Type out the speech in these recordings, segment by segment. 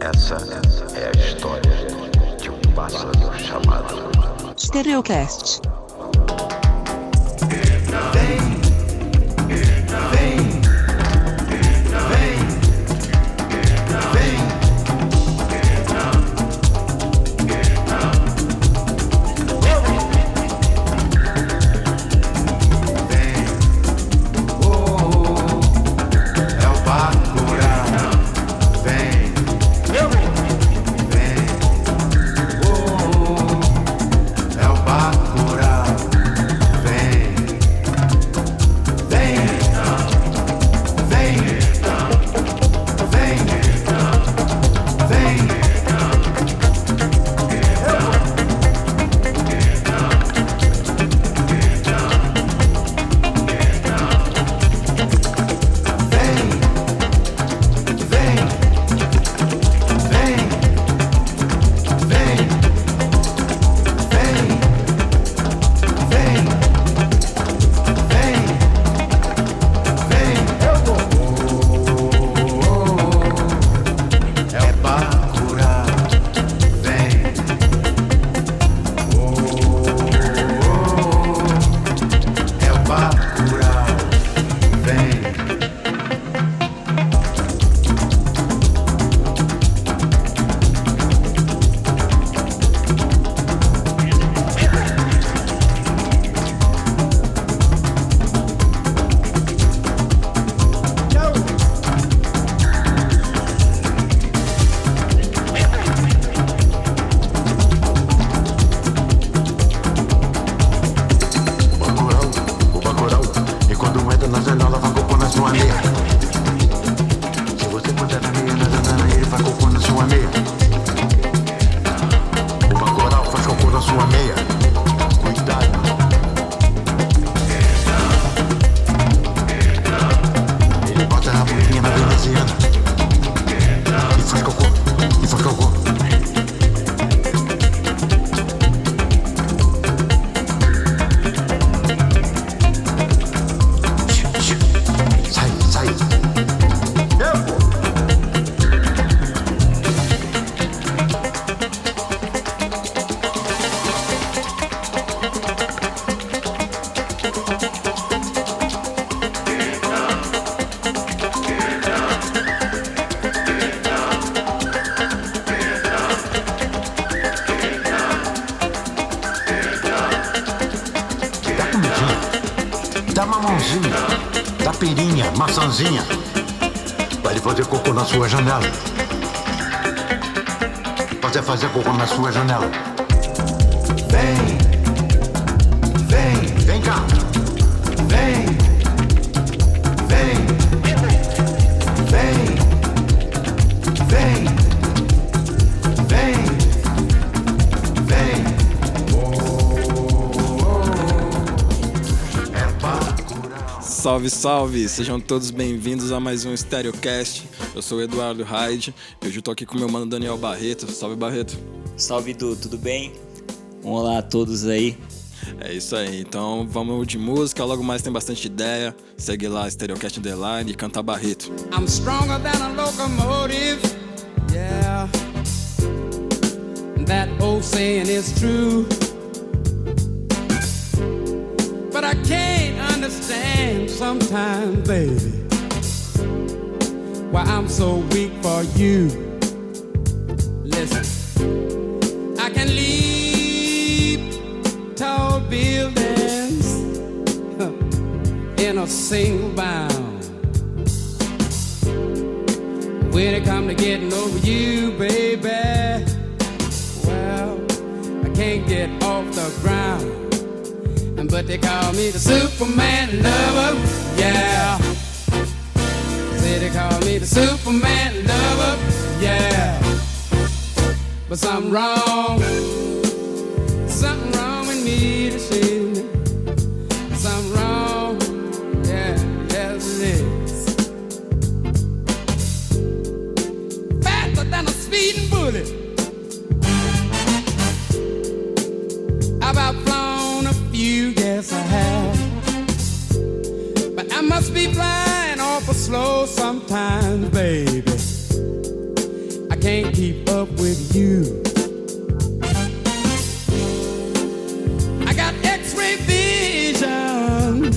Essa é a história de um pássaro chamado Stereocast. Janela. Você fazer cocô na sua janela. Vem. Vem. Vem cá. Vem. Vem. Vem. Vem. Vem. Vem. É. Salve, salve! Sejam todos bem-vindos a mais um Stereocast. Eu sou o Eduardo Hyde e hoje eu tô aqui com meu mano Daniel Barreto. Salve, Barreto! Salve Du, tudo bem? Olá a todos aí. É isso aí, então vamos de música, logo mais tem bastante ideia. Segue lá, Stereocast Underline e canta Barreto. I'm stronger than a locomotive. Yeah. That old saying is true. But I can't understand sometimes, baby, why I'm so weak for you. Listen, I can leap tall buildings in a single bound. When it come to getting over you, baby, well, I can't get off the ground. But they call me the Superman be flying awful slow sometimes, baby. I can't keep up with you. I got X-ray vision,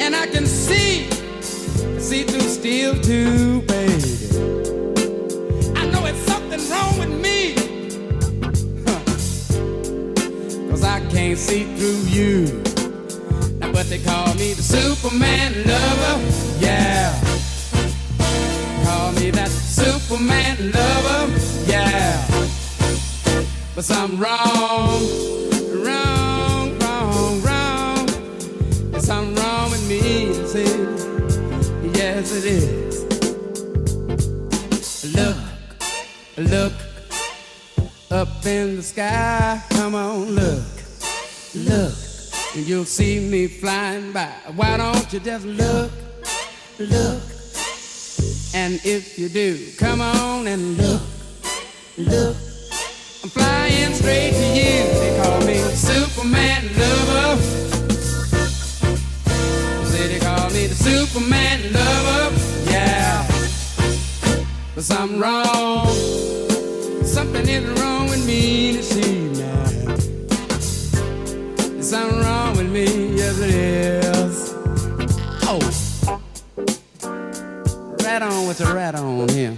and I can see, see through steel too, baby. I know it's something wrong with me, huh. cause I can't see through you. Now, but they call Superman lover, yeah. Call me that Superman lover, yeah. But something wrong, wrong, wrong, wrong. There's something wrong with me, see? Yes, it is. Look, look up in the sky. Come on, look, look, you'll see me flying by. Why don't you just look, look? And if you do, come on and look, look. I'm flying straight to you. They call me Superman lover. Say they call me the Superman lover. Yeah. But something wrong. Something is wrong with me now. There's something wrong with me, yes it is. Oh. Rat on with the rat on here.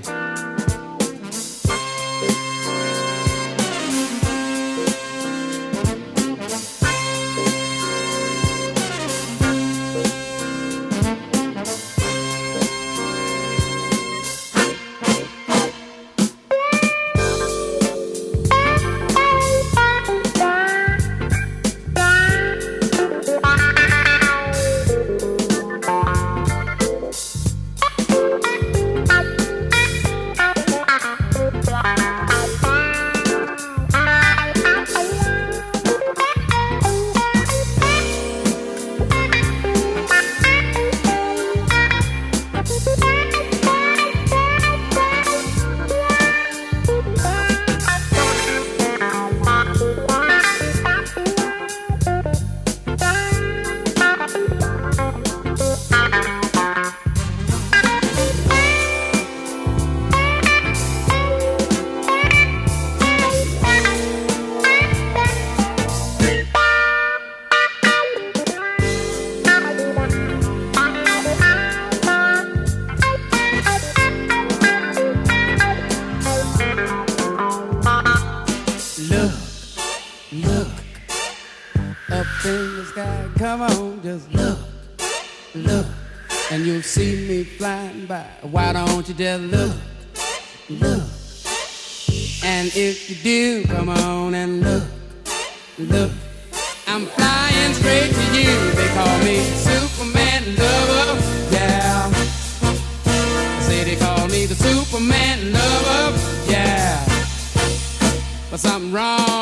By. Why don't you just look, look? And if you do, come on and look, look. I'm flying straight to you. They call me Superman lover, yeah. Say they call me the Superman lover, yeah. But something wrong.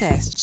Baby.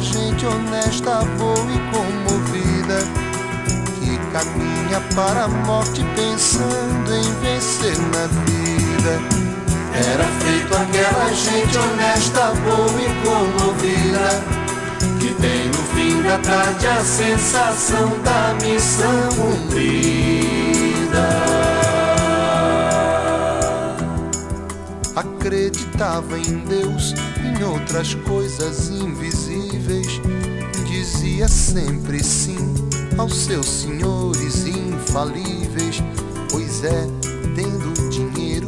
Gente honesta, boa e comovida, que caminha para a morte pensando em vencer na vida. Era feito aquela gente honesta, boa e comovida, que tem no fim da tarde a sensação da missão cumprida. Acreditava em Deus, em outras coisas invisíveis, dizia sempre sim aos seus senhores infalíveis, pois é, tendo dinheiro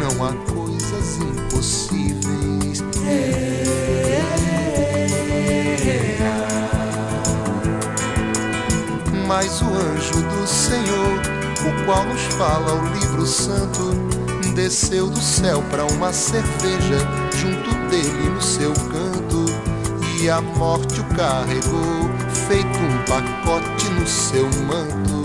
não há coisas impossíveis. Mas o anjo do Senhor, o qual nos fala o livro santo, desceu do céu para uma cerveja junto dele no seu canto e a morte carregou, feito um pacote no seu manto.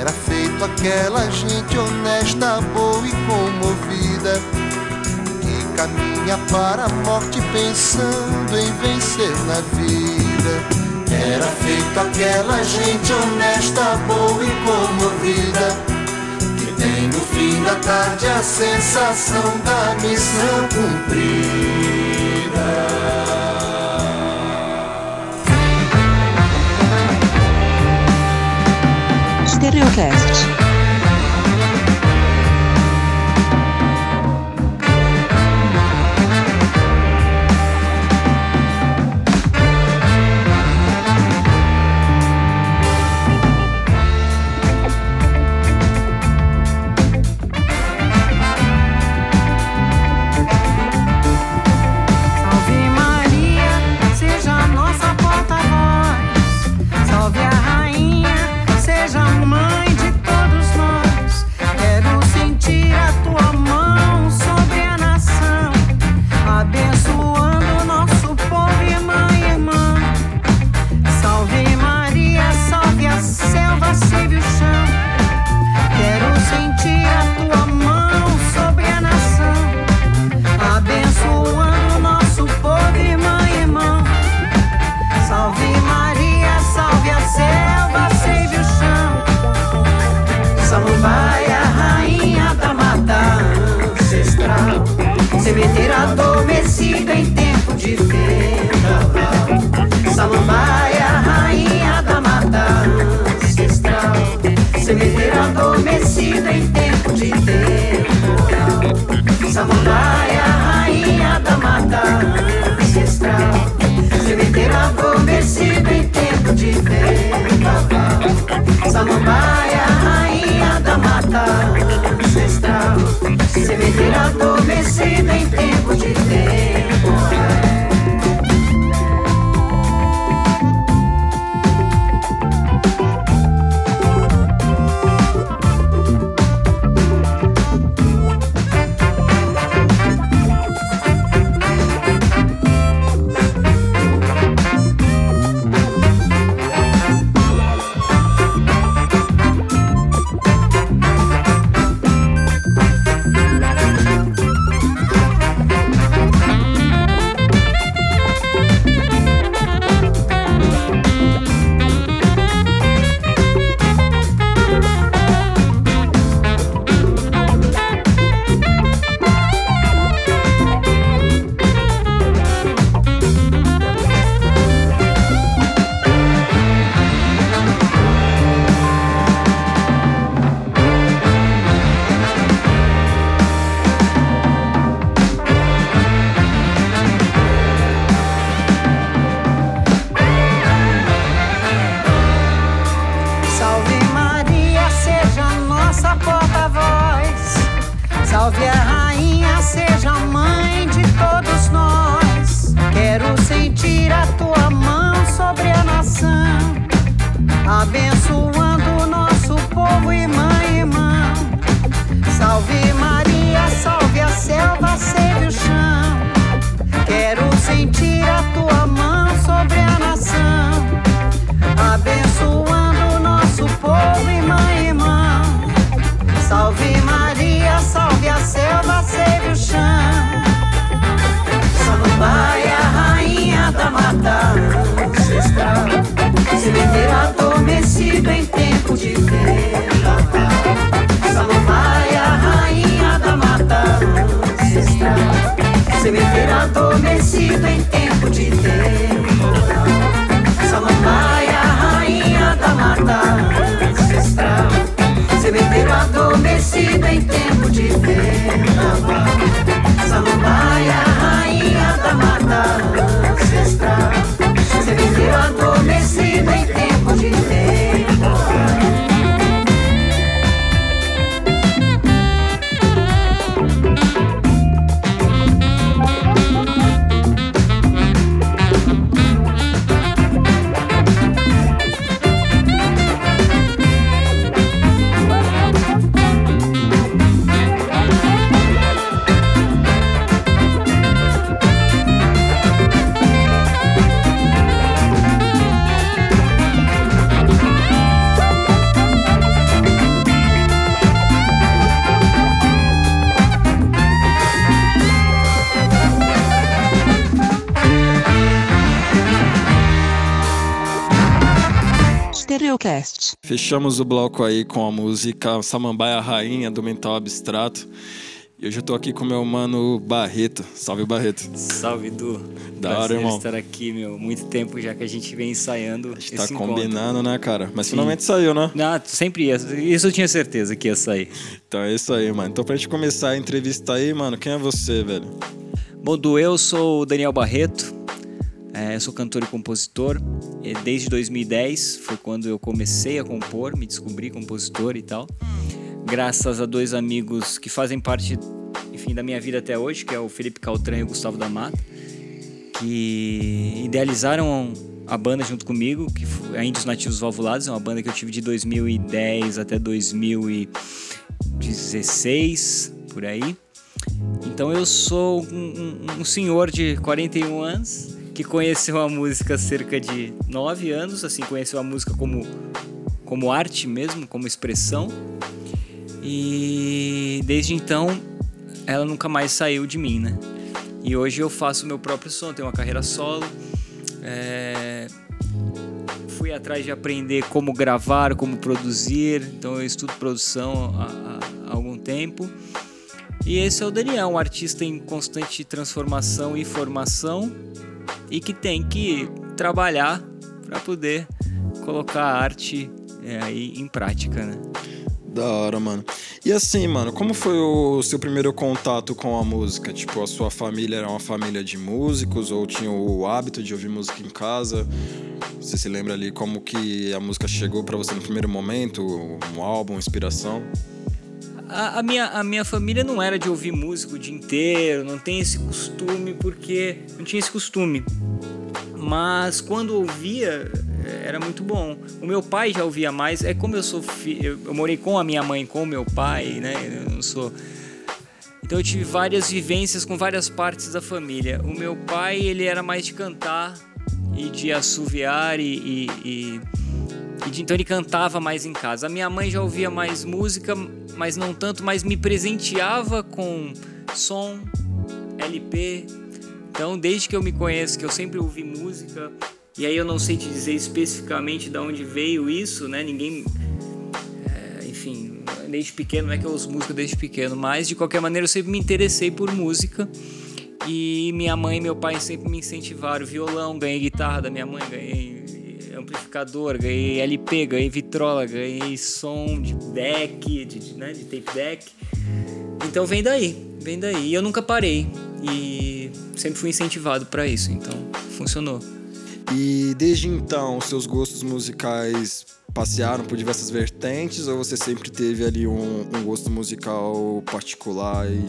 Era feito aquela gente honesta, boa e comovida, que caminha para a morte pensando em vencer na vida. Era feito aquela gente honesta, boa e comovida, fim da tarde a sensação da missão cumprida. Stereocast. Sementeiro adormecido em tempo de temporal. Samambaia, rainha da mata ancestral. Cemitério adormecido em tempo de vendaval. Samambaia, rainha da mata ancestral. Cemitério adormecido em tempo de vendaval. Fechamos o bloco aí com a música Samambaia Rainha do Mental Abstrato. E hoje eu tô aqui com meu mano Barreto. Salve, Barreto. Salve, Du. Da hora, irmão. estar aqui, meu. Muito tempo já que a gente vem ensaiando A gente tá encontro. combinando, né, cara? Mas Sim. finalmente saiu, né? Não, sempre ia. Isso eu tinha certeza que ia sair. Então é isso aí, mano. Então pra gente começar a entrevista aí, mano, quem é você, velho? Bom, Du, eu sou o Daniel Barreto. É, eu sou cantor e compositor. E desde 2010 foi quando eu comecei a compor, me descobri compositor e tal. Graças a dois amigos que fazem parte, enfim, da minha vida até hoje, que é o Felipe Caltran e o Gustavo da Mata, que idealizaram a banda junto comigo, que foi a Índios Nativos Valvulados, é uma banda que eu tive de 2010 até 2016, por aí. Então eu sou um, um- um senhor de 41 anos que conheceu a música há cerca de 9 anos, assim, conheceu a música como, como arte mesmo, como expressão. E desde então ela nunca mais saiu de mim, né? E hoje eu faço meu próprio som, tenho uma carreira solo. é, Fui atrás de aprender como gravar, como produzir, então eu estudo produção há- há algum tempo. E esse é o Daniel, um artista em constante transformação e formação e que tem que trabalhar para poder colocar a arte é, aí em prática, né? Da hora, mano. E assim, mano, como foi o seu primeiro contato com a música? Tipo, a sua família era uma família de músicos ou tinha o hábito de ouvir música em casa? Você se lembra ali como que a música chegou pra você no primeiro momento? Um álbum, inspiração? A, a minha, a minha família não era de ouvir música o dia inteiro, não tem esse costume, porque não tinha esse costume. Mas quando ouvia, eh, era muito bom. O meu pai já ouvia mais, é como eu sou eu, morei com a minha mãe, com o meu pai, né? Eu não sou. Então eu tive várias vivências com várias partes da família. O meu pai, ele era mais de cantar e de assoviar e, e, e- então ele cantava mais em casa. A minha mãe já ouvia mais música, mas não tanto, mas me presenteava com som, LP. Então, desde que eu me conheço, que eu sempre ouvi música, e aí eu não sei te dizer especificamente de onde veio isso, né? Ninguém é, enfim, desde pequeno, não é que eu ouço música desde pequeno, mas de qualquer maneira eu sempre me interessei por música. E minha mãe e meu pai sempre me incentivaram. Violão, ganhei guitarra da minha mãe, ganhei amplificador, ganhei LP, ganhei vitrola, ganhei som de deck, de, de, né, de tape deck. Então vem daí, vem daí. E eu nunca parei e sempre fui incentivado para isso, então funcionou. E desde então, os seus gostos musicais passearam por diversas vertentes ou você sempre teve ali um, um gosto musical particular e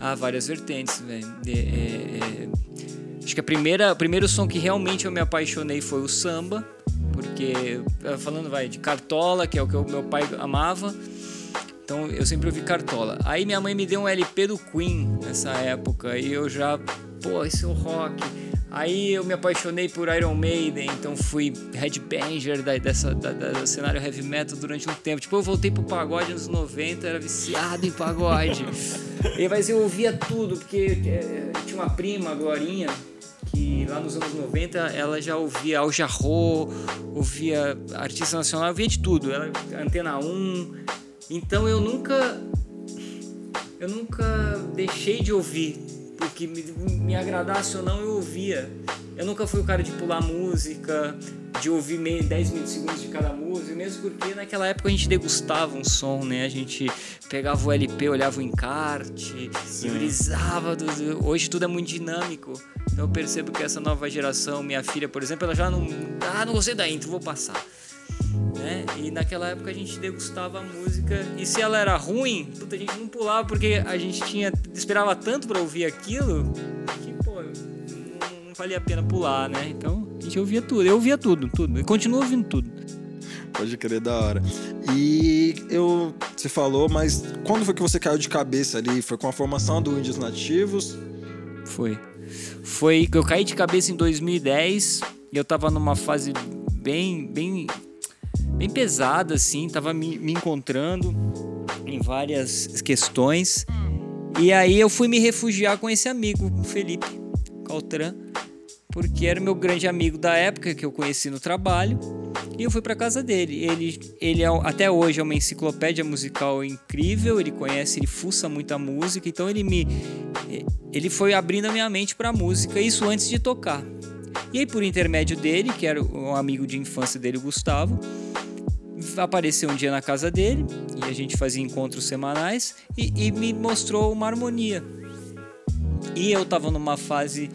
Ah, várias vertentes, velho. É, é, é, Acho que a primeira, o primeiro som que realmente eu me apaixonei foi o samba, porque falando vai de Cartola, que é o que o meu pai amava. Então eu sempre ouvi Cartola. Aí minha mãe me deu um LP do Queen nessa época e eu já, pô, esse é o rock. Aí eu me apaixonei por Iron Maiden, então fui headbanger da, dessa, da, da- do cenário heavy metal durante um tempo. Tipo, eu voltei pro pagode nos 90, era viciado em pagode. e, mas eu ouvia tudo, porque eh, tinha uma prima, a Glorinha, lá nos anos 90 ela já ouvia Al Jarreau, ouvia artista nacional, ouvia de tudo. Ela, Antena 1. Então eu nunca eu nunca deixei de ouvir, porque me, me agradasse ou não, eu ouvia. Eu nunca fui o cara de pular música, de ouvir meio 10 minutos segundos de cada música, mesmo porque naquela época a gente degustava um som, né? A gente pegava o LP, olhava o encarte, e brisava. do- Hoje tudo é muito dinâmico. Então eu percebo que essa nova geração, minha filha, por exemplo, ela já não. Ah, não gostei da intro, vou passar né? E naquela época a gente degustava a música e se ela era ruim, puta, a gente não pulava porque a gente tinha esperava tanto pra ouvir aquilo que, pô, não, não valia a pena pular, né? Então a gente ouvia tudo, eu ouvia tudo, tudo, e continuo ouvindo tudo. Pode crer, da hora. E eu. Você falou, mas quando foi que você caiu de cabeça ali? Foi com a formação do Índios Nativos? Foi. Foi que eu caí de cabeça em 2010 e eu tava numa fase bem, bem, bem pesada, assim, tava me, me encontrando em várias questões. E aí eu fui me refugiar com esse amigo, o Felipe Caltran, porque era meu grande amigo da época que eu conheci no trabalho. E eu fui pra casa dele. Ele, ele é, até hoje é uma enciclopédia musical incrível. Ele conhece, ele fuça muita música. Então ele me, ele foi abrindo a minha mente pra música. Isso antes de tocar. E aí por intermédio dele, que era um amigo de infância dele, o Gustavo, apareceu um dia na casa dele e a gente fazia encontros semanais e, e me mostrou uma harmonia. E eu tava numa fase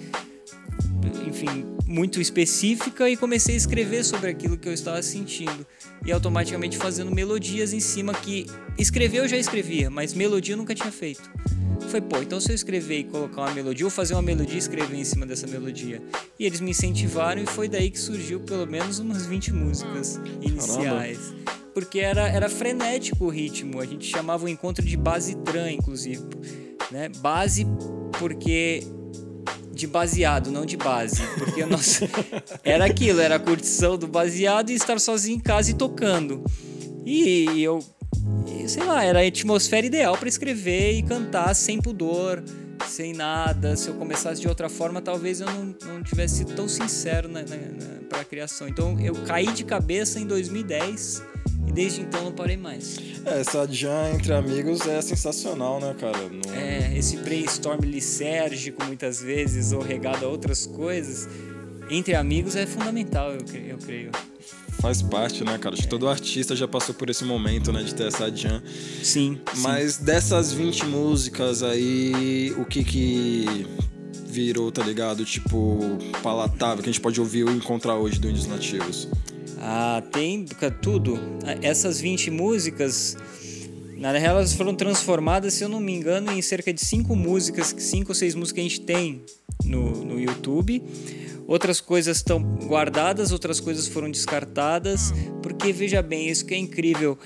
enfim, muito específica e comecei a escrever sobre aquilo que eu estava sentindo. E automaticamente fazendo melodias em cima que escrever eu já escrevia, mas melodia eu nunca tinha feito. Foi, pô, então se eu escrever e colocar uma melodia, ou fazer uma melodia e escrever em cima dessa melodia. E eles me incentivaram e foi daí que surgiu pelo menos umas 20 músicas iniciais. Porque era, era frenético o ritmo, a gente chamava o encontro de base tran, inclusive. Né? Base porque de baseado, não de base. Porque nossa, era aquilo, era a curtição do baseado e estar sozinho em casa e tocando. E eu, sei lá, era a atmosfera ideal para escrever e cantar sem pudor, sem nada. Se eu começasse de outra forma, talvez eu não, não tivesse sido tão sincero na, na, na, para a criação. Então eu caí de cabeça em 2010 e desde então não parei mais. É, essa jam entre amigos é sensacional, né, cara? Não- É, esse brainstorm lisérgico muitas vezes ou regado a outras coisas entre amigos é fundamental, eu, cre- eu creio. Faz parte, né, cara? Acho que todo artista já passou por esse momento, né, de ter essa jam. Sim. sim. Mas dessas 20 músicas aí, o que que virou, tá ligado? Tipo, palatável, que a gente pode ouvir ou encontrar hoje do Índios Nativos? Ah, tem tudo. Ah, Essas 20 músicas, Na real, elas foram transformadas, se eu não me engano, em cerca de cinco músicas, cinco ou seis músicas que a gente tem no, no YouTube. Outras coisas estão guardadas, outras coisas foram descartadas, porque veja bem, isso que é incrível.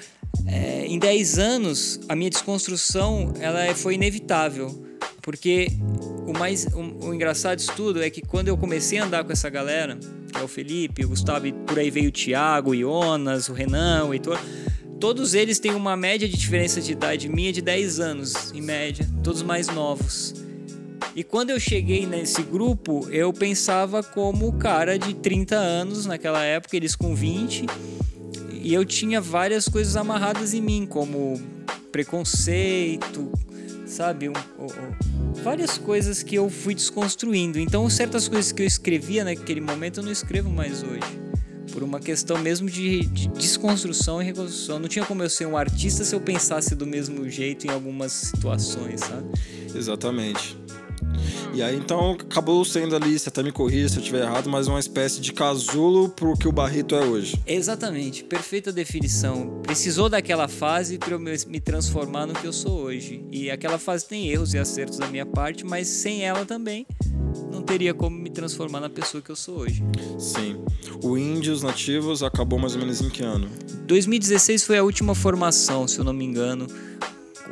É, em 10 anos, a minha desconstrução ela é, foi inevitável. Porque o mais o, o engraçado disso tudo é que quando eu comecei a andar com essa galera, que é o Felipe, o Gustavo, e por aí veio o Thiago, o Jonas, o Renan, o Heitor, todos eles têm uma média de diferença de idade minha de 10 anos, em média, todos mais novos. E quando eu cheguei nesse grupo, eu pensava como cara de 30 anos naquela época, eles com 20, e eu tinha várias coisas amarradas em mim, como preconceito, sabe? Um, um, várias coisas que eu fui desconstruindo. Então, certas coisas que eu escrevia naquele momento eu não escrevo mais hoje. Por uma questão mesmo de, de desconstrução e reconstrução. Não tinha como eu ser um artista se eu pensasse do mesmo jeito em algumas situações, sabe? Exatamente. E aí então acabou sendo ali, você até me corrija se eu estiver errado, mas uma espécie de casulo pro que o Barrito é hoje. Exatamente, perfeita definição. Precisou daquela fase para eu me me transformar no que eu sou hoje. E aquela fase tem erros e acertos da minha parte, mas sem ela também não teria como me transformar na pessoa que eu sou hoje. Sim. O Índios Nativos acabou mais ou menos em que ano? 2016 foi a última formação, se eu não me engano.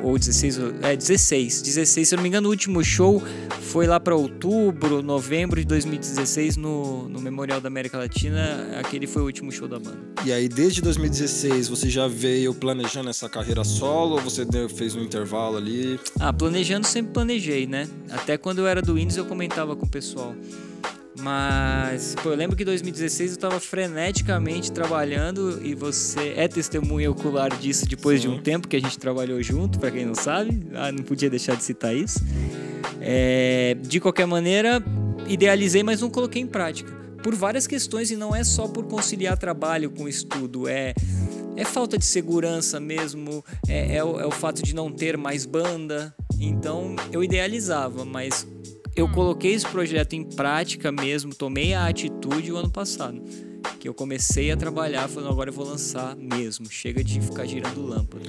Ou 16, ou- é 16, 16, se eu não me engano, o último show foi lá para outubro, novembro de 2016 no, no Memorial da América Latina. Aquele foi o último show da banda. E aí desde 2016 você já veio planejando essa carreira solo ou você deu- fez um intervalo ali? Ah, planejando sempre planejei, né? Até quando eu era do Windows eu comentava com o pessoal. Mas, pô, eu lembro que em 2016 eu tava freneticamente trabalhando e você é testemunha ocular disso depois de um tempo que a gente trabalhou junto, pra quem não sabe. Ah, não podia deixar de citar isso. É, de qualquer maneira, idealizei, mas não coloquei em prática. Por várias questões e não é só por conciliar trabalho com estudo, é é falta de segurança mesmo, é, é o, é o fato de não ter mais banda. Então eu idealizava, mas eu coloquei esse projeto em prática mesmo, tomei a atitude o ano passado. Que eu comecei a trabalhar, falando, agora eu vou lançar mesmo. Chega de ficar girando lâmpada.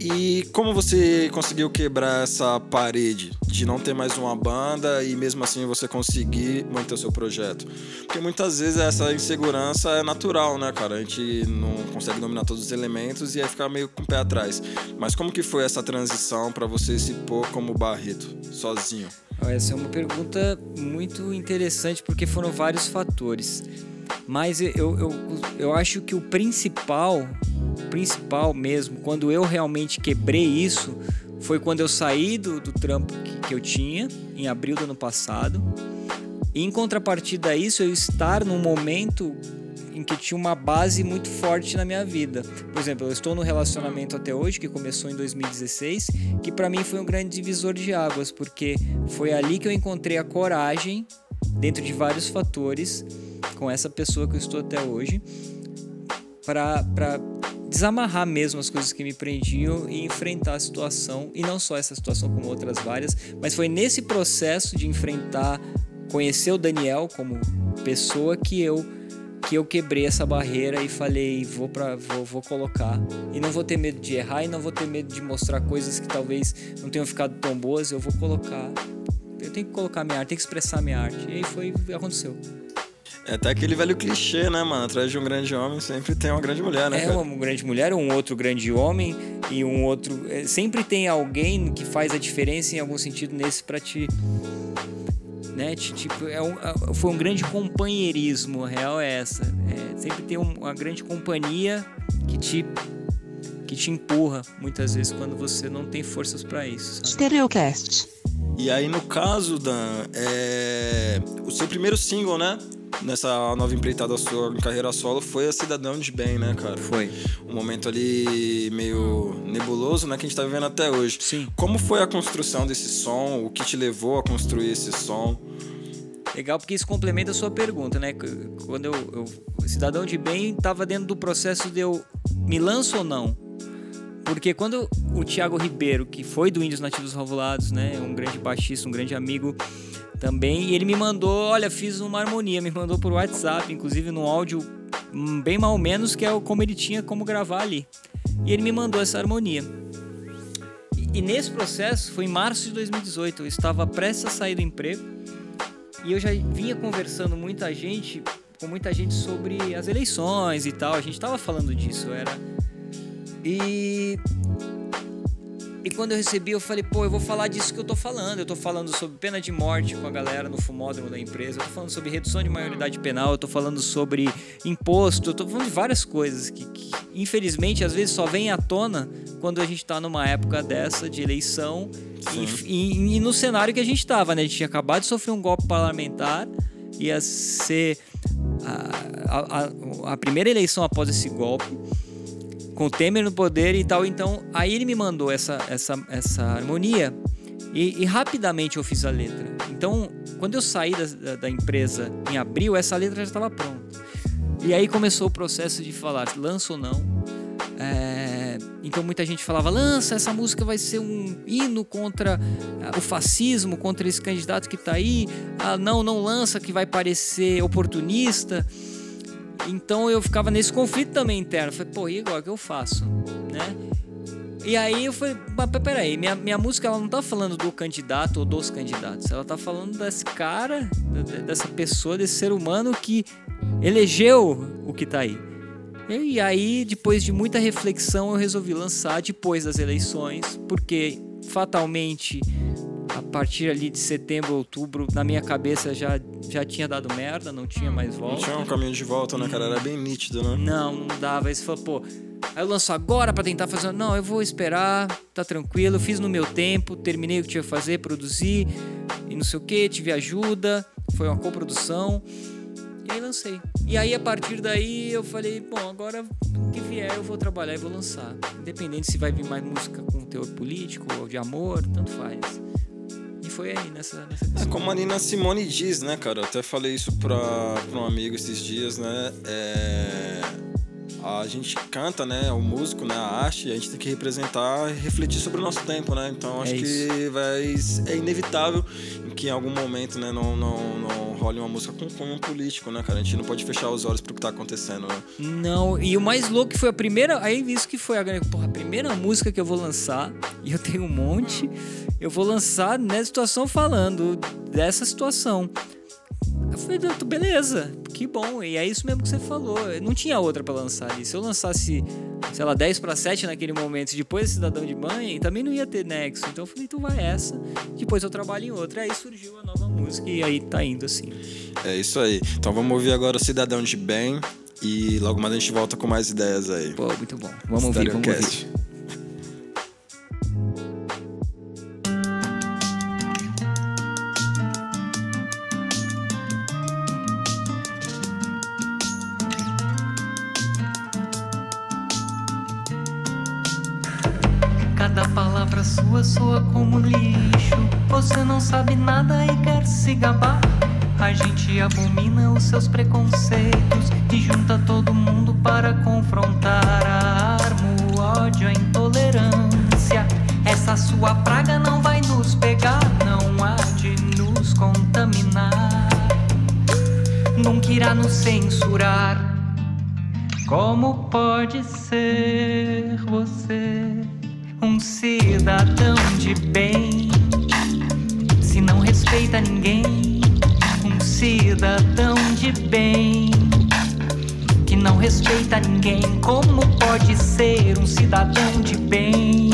E como você conseguiu quebrar essa parede de não ter mais uma banda e mesmo assim você conseguir manter o seu projeto? Porque muitas vezes essa insegurança é natural, né, cara? A gente não consegue dominar todos os elementos e aí fica meio com o pé atrás. Mas como que foi essa transição pra você se pôr como Barreto, sozinho? Essa é uma pergunta muito interessante porque foram vários fatores. Mas eu, eu, eu acho que o principal, principal mesmo, quando eu realmente quebrei isso, foi quando eu saí do, do trampo que, que eu tinha, em abril do ano passado. E em contrapartida a isso, eu estar num momento em que tinha uma base muito forte na minha vida. Por exemplo, eu estou no relacionamento até hoje, que começou em 2016, que para mim foi um grande divisor de águas, porque foi ali que eu encontrei a coragem, dentro de vários fatores, com essa pessoa que eu estou até hoje, para desamarrar mesmo as coisas que me prendiam e enfrentar a situação, e não só essa situação, como outras várias, mas foi nesse processo de enfrentar, conhecer o Daniel como pessoa que eu que eu quebrei essa barreira e falei, vou para vou, vou colocar e não vou ter medo de errar e não vou ter medo de mostrar coisas que talvez não tenham ficado tão boas, eu vou colocar. Eu tenho que colocar minha arte, tenho que expressar minha arte. E aí foi aconteceu. É até aquele velho clichê, né, mano? Atrás de um grande homem sempre tem uma grande mulher, né? É cara? uma grande mulher, um outro grande homem e um outro. é, Sempre tem alguém que faz a diferença em algum sentido nesse pra te. Né? Tipo, é um, é- foi um grande companheirismo, a real é essa. É, sempre tem um- uma grande companhia que te. que te empurra muitas vezes quando você não tem forças pra isso. sabe? Stereocast. E aí, no caso, Dan, é... o seu primeiro single, né? Nessa nova empreitada sua em carreira solo foi a Cidadão de Bem, né, cara? Foi. Um momento ali meio nebuloso, né? Que a gente tá vivendo até hoje. Sim. Como foi a construção desse som? O que te levou a construir esse som? Legal, porque isso complementa a sua pergunta, né? Quando eu, eu cidadão de bem estava dentro do processo de eu me lanço ou não. Porque quando o Thiago Ribeiro, que foi do Índios Nativos Rovulados, né, um grande baixista, um grande amigo também, e ele me mandou, olha, fiz uma harmonia, me mandou por WhatsApp, inclusive num áudio hum, bem mal menos que é como ele tinha como gravar ali. E ele me mandou essa harmonia. e nesse processo, foi em março de 2018, eu estava prestes a sair do emprego e eu já vinha conversando muita gente, com muita gente sobre as eleições e tal. A gente estava falando disso, era. E e quando eu recebi, eu falei, pô, eu vou falar disso que eu tô falando. Eu tô falando sobre pena de morte com a galera no fumódromo da empresa. Eu tô falando sobre redução de maioridade penal. Eu tô falando sobre imposto. Eu tô falando de várias coisas que, que infelizmente, às vezes só vem à tona quando a gente tá numa época dessa de eleição e, e, e no cenário que a gente tava, né? A gente tinha acabado de sofrer um golpe parlamentar. Ia ser a, a, a, a primeira eleição após esse golpe com o Temer no poder e tal. Então, aí ele me mandou essa, essa, essa harmonia e, e rapidamente eu fiz a letra. Então, quando eu saí da, da, empresa em abril, essa letra já estava pronta. E aí começou o processo de falar, lança ou não. É, então muita gente falava, lança, essa música vai ser um hino contra ah, o fascismo, contra esse candidato que está aí. Ah, não, não lança, que vai parecer oportunista. Então eu ficava nesse conflito também interno. Falei, pô, e agora o que eu faço? Né? E aí eu falei, mas peraí, minha, minha música ela não tá falando do candidato ou dos candidatos. Ela tá falando desse cara, dessa pessoa, desse ser humano que elegeu o que tá aí. E aí, depois de muita reflexão, eu resolvi lançar depois das eleições, porque fatalmente partir ali de setembro, outubro, na minha cabeça já, já tinha dado merda, não tinha mais volta. Não tinha um caminho de volta, né, cara? Era bem nítido, né? Não, não dava. Aí você falou, pô, aí eu lanço agora para tentar fazer. Não, eu vou esperar, tá tranquilo, fiz no meu tempo, terminei o que tinha que fazer, produzi e não sei o que, tive ajuda, foi uma coprodução. E aí lancei. E aí a partir daí eu falei, bom, agora que vier eu vou trabalhar e vou lançar. Independente se vai vir mais música com teor político ou de amor, tanto faz. Foi aí nessa, nessa É como a Nina Simone diz, né, cara? Eu até falei isso pra, pra um amigo esses dias, né? É, a gente canta, né? O músico, né? A arte, a gente tem que representar e refletir sobre o nosso tempo, né? Então acho É que vai, é inevitável que em algum momento, né, não, não, não role uma música com cunho político, né, cara? A gente não pode fechar os olhos pro que tá acontecendo, né? Não, e o mais louco foi a primeira. Aí isso que foi a grande. Porra, a primeira música que eu vou lançar, e eu tenho um monte, eu vou lançar nessa situação falando dessa situação. Eu falei, "Não, beleza, que bom. E é isso mesmo que você falou. Não tinha outra pra lançar ali. Se eu lançasse, sei lá, 10 para 7 naquele momento, depois Cidadão de Banha, também não ia ter nexo. Então eu falei, então vai essa. Depois eu trabalho em outra. Aí surgiu a nova música e aí tá indo assim. É isso aí. Então vamos ouvir agora o Cidadão de Bem e logo mais a gente volta com mais ideias aí. Pô, muito bom. Vamos ouvir, vamos ouvir. Soa como lixo. Você não sabe nada e quer se gabar. A gente abomina os seus preconceitos e junta todo mundo para confrontar arma, o ódio, a intolerância. Essa sua praga não vai nos pegar, não há de nos contaminar. Nunca irá nos censurar. Como pode ser você um cidadão de bem se não respeita ninguém? Um cidadão de bem que não respeita ninguém. Como pode ser um cidadão de bem?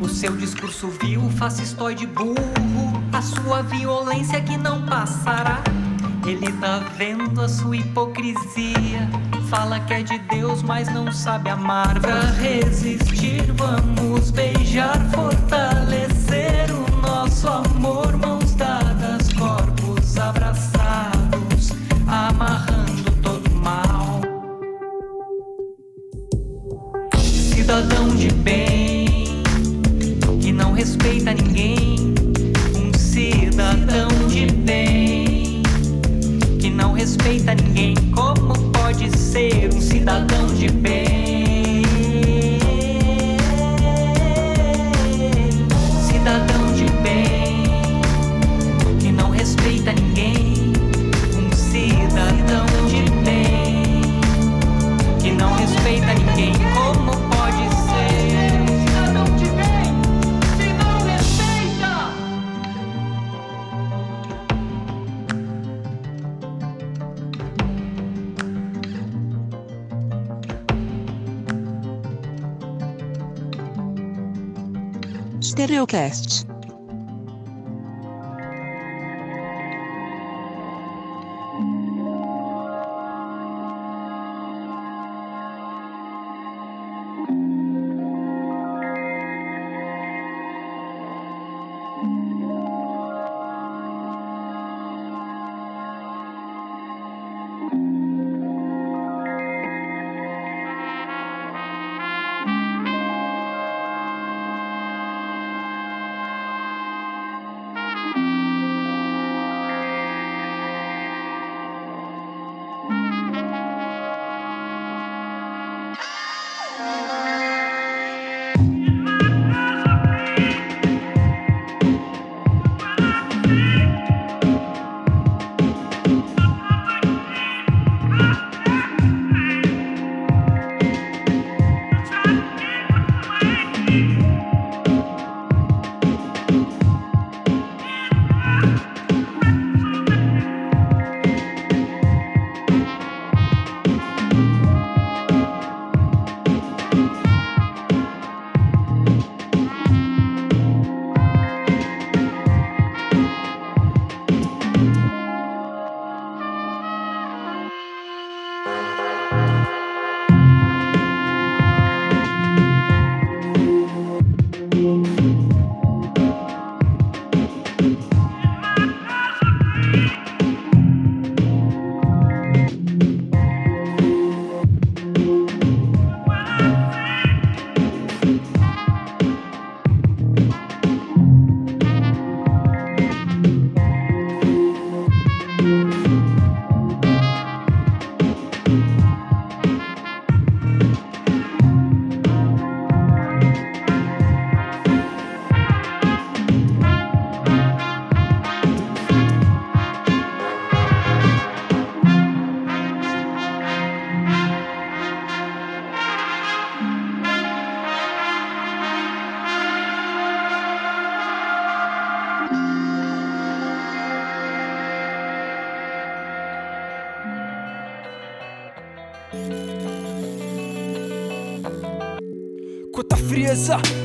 O seu discurso vil, fascistoide burro, a sua violência que não passará. Ele tá vendo a sua hipocrisia. Fala que é de Deus, mas não sabe amar. Pra resistir, vamos beijar, fortalecer o nosso amor. Mãos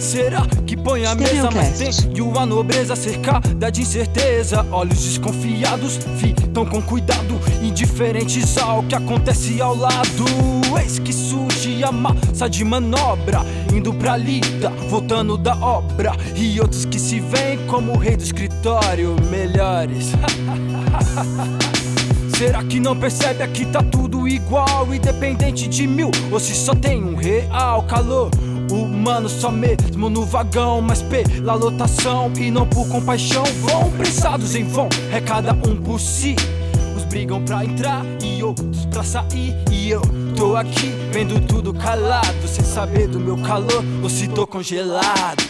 será que põe a mesa? Mas tenho a nobreza cercada de incerteza. Olhos desconfiados, fitam com cuidado, indiferentes ao que acontece ao lado. Eis que surge a massa de manobra, indo pra lida, voltando da obra. E outros que se veem como o rei do escritório, melhores. Será que não percebe aqui tá tudo igual, independente de mil? Ou se só tem um real calor? Humano só mesmo no vagão, mas pela lotação e não por compaixão. Vão pressados em vão, é cada um por si. Uns brigam pra entrar e outros pra sair. E eu tô aqui vendo tudo calado, sem saber do meu calor ou se tô congelado.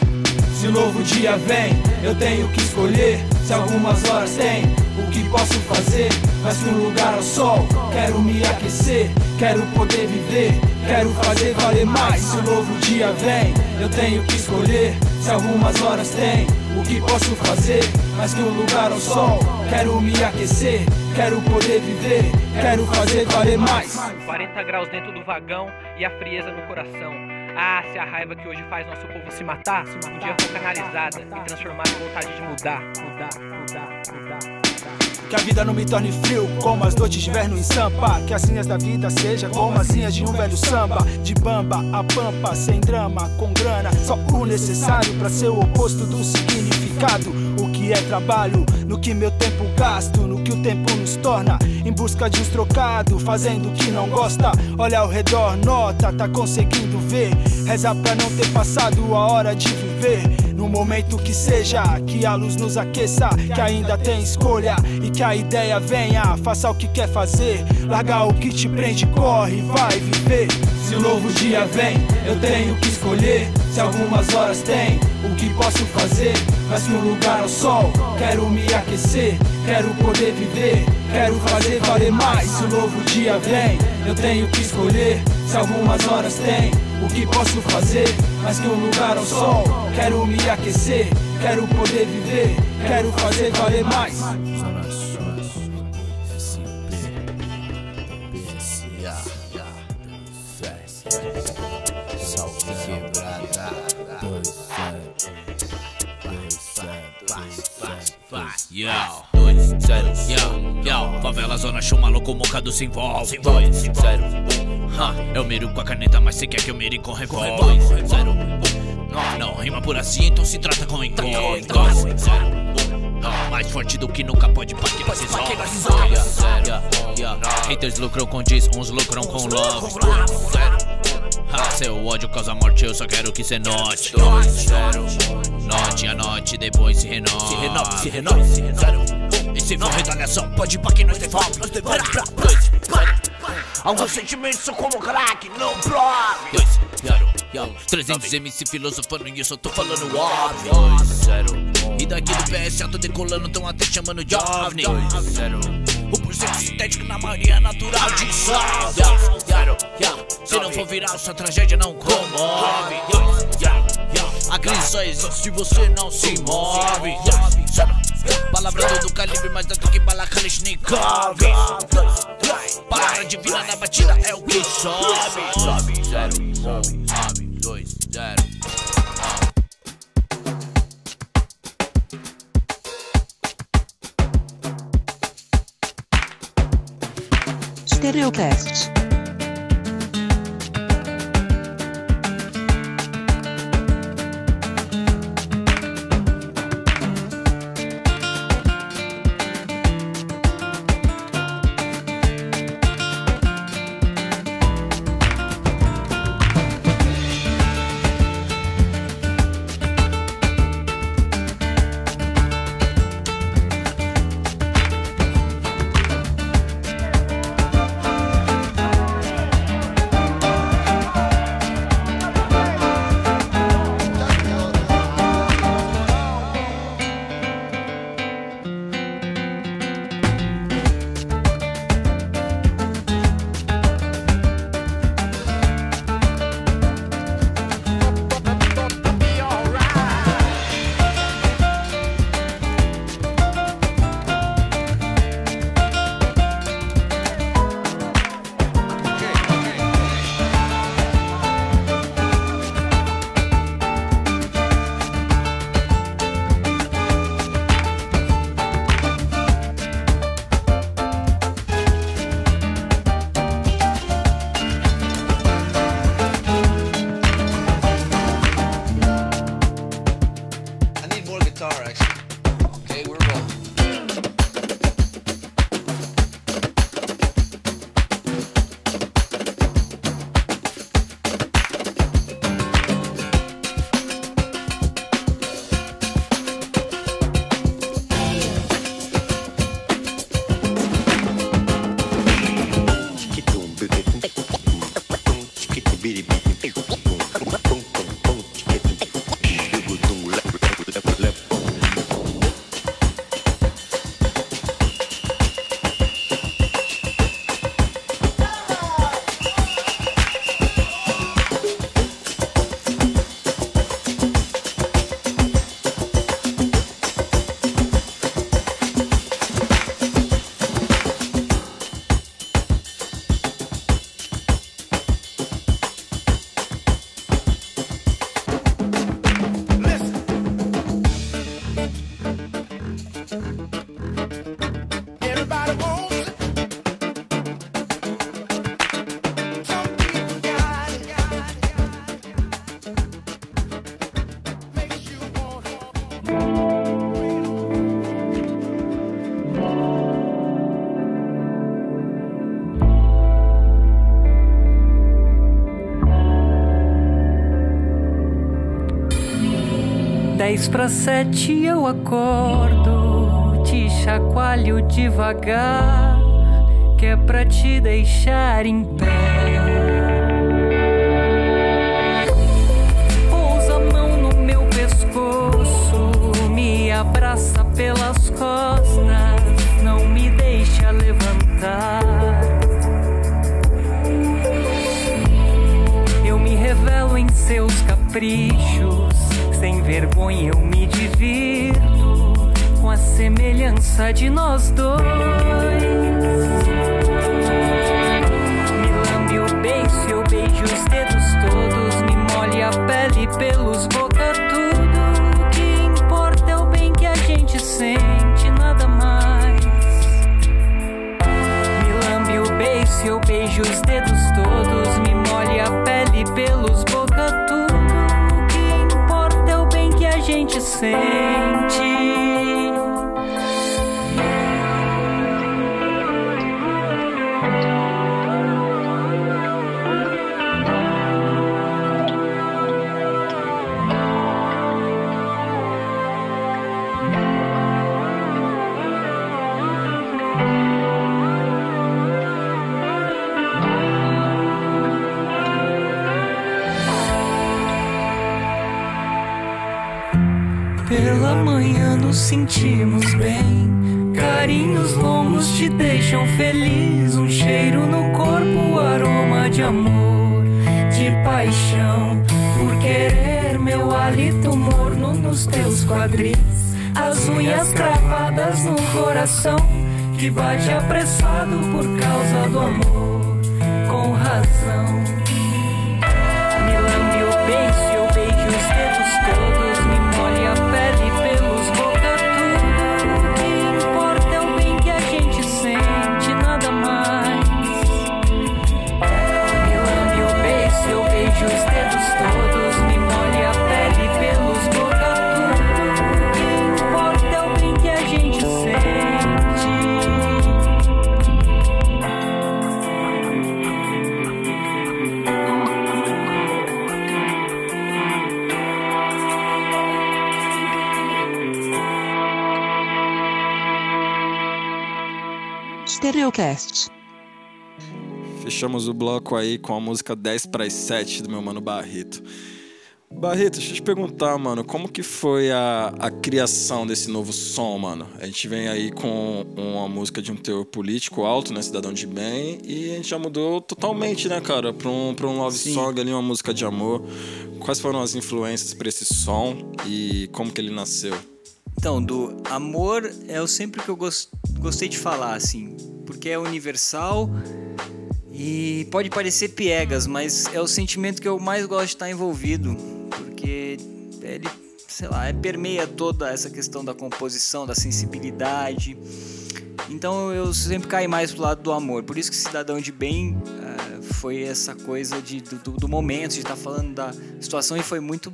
Se o novo dia vem, eu tenho que escolher. Se algumas horas tem, o que posso fazer? Mas um lugar ao sol, quero me aquecer, quero poder viver, quero fazer valer mais. Se o novo dia vem, eu tenho que escolher. Se algumas horas tem, o que posso fazer? Mas um lugar ao sol, quero me aquecer, quero poder viver, quero fazer valer mais. 40 graus dentro do vagão e a frieza no coração. Ah, se a raiva que hoje faz nosso povo se matar, um dia for canalizada e transformar em vontade de mudar, mudar, mudar, mudar. Que a vida não me torne frio como as noites de inverno em Sampa. Que as linhas da vida seja como as linhas de um velho samba. De bamba a pampa, sem drama, com grana. Só o necessário pra ser o oposto do significado. O que é trabalho, no que meu tempo gasto No que o tempo nos torna, em busca de uns trocados Fazendo o que não gosta, olha ao redor, nota Tá conseguindo ver, reza pra não ter passado a hora de viver no momento que seja, que a luz nos aqueça, que ainda tem escolha e que a ideia venha. Faça o que quer fazer, larga o que te prende, corre, vai viver. Se o novo dia vem, eu tenho que escolher. Se algumas horas tem, o que posso fazer? Mas que um lugar ao sol, quero me aquecer, quero poder viver, quero fazer valer mais. Se o novo dia vem, eu tenho que escolher. Se algumas horas tem, o que posso fazer? Mas que um lugar ao sol, quero me aquecer, quero poder viver, quero fazer valer mais. Yo, dois, zero, yo, yo. Favela, zona show, maluco, mocado se envolve. Dois, zero, um. Ha, eu miro com a caneta, mas cê quer que eu mire com revólver. Dois, zero, um. Não, não, rima por assim, então se trata com engole. Dois, zero, um. Ha, mais forte do que nunca pode. Yeah, zero, yeah. Haters lucram com diz, uns lucram com love. Dois, zero, ha, seu ódio causa morte, eu só quero que cê note. Dois, zero, note, anote, depois se renove. Se renove, se renove, se renove. E se for retaliação, pode ir pra quem nós devolve. Nós devolve pra dois, zero. Alguns sentimentos são como crack, não prove. Dois, zero, yo. 300 MC filosofando e eu só tô falando óbvio. Dois, zero, um. E daqui do PS eu tô decolando, tão até chamando de OVNI. Dois, zero, O processo sintético na maioria é natural de zero, yo. Se não for viral, sua tragédia não comove. Dois, zero, A crise só existe se você não se move. Palavra do calibre mais alto que bala Kalashnikov. Palavra divina na batida é o que sobe. Sobe, zero, sobe, sobe, dois, zero. Stereocast. Dez para sete eu acordo, te chacoalho devagar, que é pra te deixar em pé. Pousa a mão no meu pescoço, me abraça pelas costas, não me deixa levantar. Eu me revelo em seus caprichos, vergonha eu me divirto com a semelhança de nós dois. Me lambe o beiço, eu beijo os dedos todos, me molhe a pele pelos a sentimos bem. Carinhos longos te deixam feliz. Um cheiro no corpo, aroma de amor, de paixão. Por querer meu hálito morno nos teus quadris. As unhas cravadas no coração que bate apressado por causa do amor. Com razão. Stereocast. Fechamos o bloco aí com a música 10 para as 7 do meu mano Barreto. Barreto, deixa eu te perguntar, mano, como que foi a, a criação desse novo som, mano? A gente vem aí com uma música de um teor político alto, né, Cidadão de Bem, e a gente já mudou totalmente, né, cara, pra um, pra um love Sim. song ali, uma música de amor. Quais foram as influências pra esse som e como que ele nasceu? Então, do amor é o sempre que eu gos- gostei de falar, assim, porque é universal e pode parecer piegas, mas é o sentimento que eu mais gosto de estar envolvido, porque ele, sei lá, é, permeia toda essa questão da composição, da sensibilidade. Então eu sempre caí mais pro lado do amor. Por isso que Cidadão de Bem eh, foi essa coisa de, do, do- momento, de estar falando da situação e foi muito.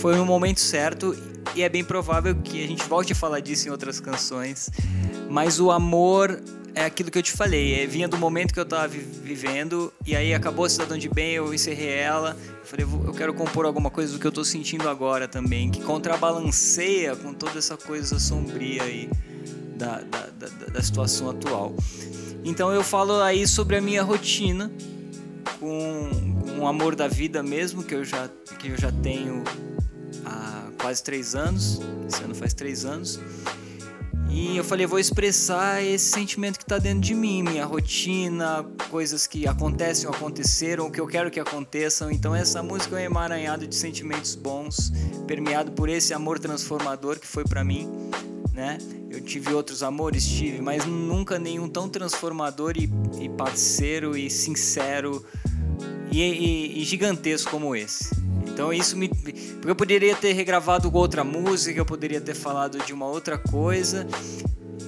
Foi no momento certo e é bem provável que a gente volte a falar disso em outras canções. Mas o amor é aquilo que eu te falei, é, vinha do momento que eu tava vi- vivendo e aí acabou Cidadão de Bem, eu encerrei ela. Falei, "Vou- eu quero compor alguma coisa do que eu tô sentindo agora também, que contrabalanceia com toda essa coisa sombria aí da, da, da, da situação atual. Então eu falo aí sobre a minha rotina com, com o amor da vida mesmo, que eu já, que eu já tenho há quase três anos. Esse ano faz três anos. E eu falei, vou expressar esse sentimento que está dentro de mim, minha rotina, coisas que acontecem ou aconteceram, o que eu quero que aconteçam. Então essa música é um emaranhado de sentimentos bons, permeado por esse amor transformador que foi para mim, né? Eu tive outros amores, tive, mas nunca nenhum tão transformador e, e parceiro e sincero e, e- e gigantesco como esse. Então isso me. Porque eu poderia ter regravado outra música, eu poderia ter falado de uma outra coisa.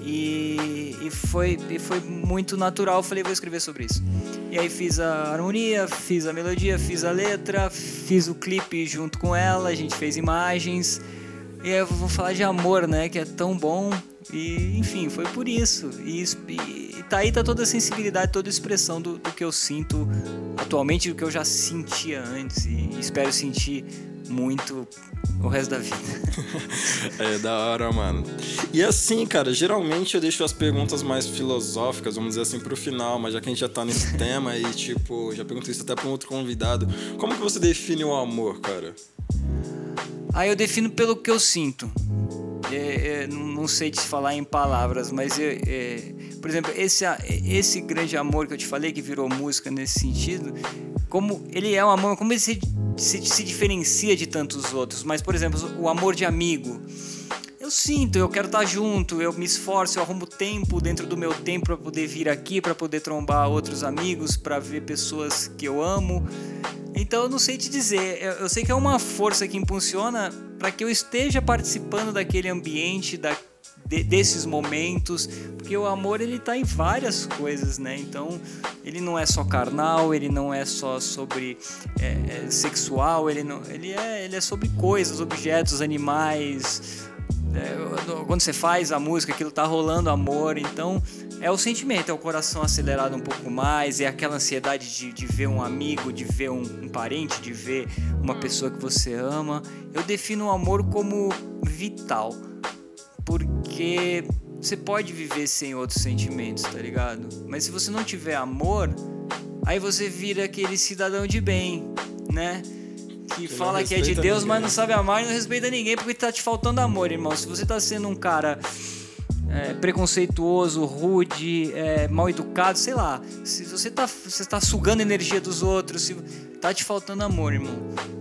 E, e foi, e foi muito natural. Eu falei, vou escrever sobre isso. E aí fiz a harmonia, fiz a melodia, fiz a letra, fiz o clipe junto com ela, a gente fez imagens. E aí eu vou falar de amor, né? Que é tão bom. E, enfim, foi por isso. E, e tá aí tá toda a sensibilidade, toda a expressão do, do que eu sinto atualmente, do que eu já sentia antes. E espero sentir muito o resto da vida. É da hora, mano. E assim, cara, geralmente eu deixo as perguntas mais filosóficas, vamos dizer assim, pro final, mas já que a gente já tá nesse tema e, tipo, já perguntei isso até pra um outro convidado. Como que você define o amor, cara? Aí eu defino pelo que eu sinto. É, é, não sei te falar em palavras, mas é, por exemplo, esse, esse grande amor que eu te falei, que virou música nesse sentido, como ele é um amor, como ele se, se, se diferencia de tantos outros. Mas, por exemplo, o amor de amigo. Eu sinto, eu quero estar junto, eu me esforço, eu arrumo tempo dentro do meu tempo para poder vir aqui, para poder trombar outros amigos, para ver pessoas que eu amo. Então eu não sei te dizer, eu, eu sei que é uma força que impulsiona para que eu esteja participando daquele ambiente, da, de- desses momentos, porque o amor ele tá em várias coisas, né? Então ele não é só carnal, ele não é só sobre é, é, sexual, ele não, ele é, ele é sobre coisas, objetos, animais. É, quando você faz a música, aquilo tá rolando amor, então é o sentimento, é o coração acelerado um pouco mais, é aquela ansiedade de, de ver um amigo, de ver um, um parente, de ver uma pessoa que você ama. Eu defino o amor como vital, porque você pode viver sem outros sentimentos, tá ligado? Mas se você não tiver amor, aí você vira aquele cidadão de bem, né? Que, fala que é de Deus, ninguém. mas não sabe amar e não respeita ninguém porque tá te faltando amor, irmão. Se você tá sendo um cara é, preconceituoso, rude, é, mal educado, sei lá. Se você tá, você tá sugando a energia dos outros, se, tá te faltando amor, irmão.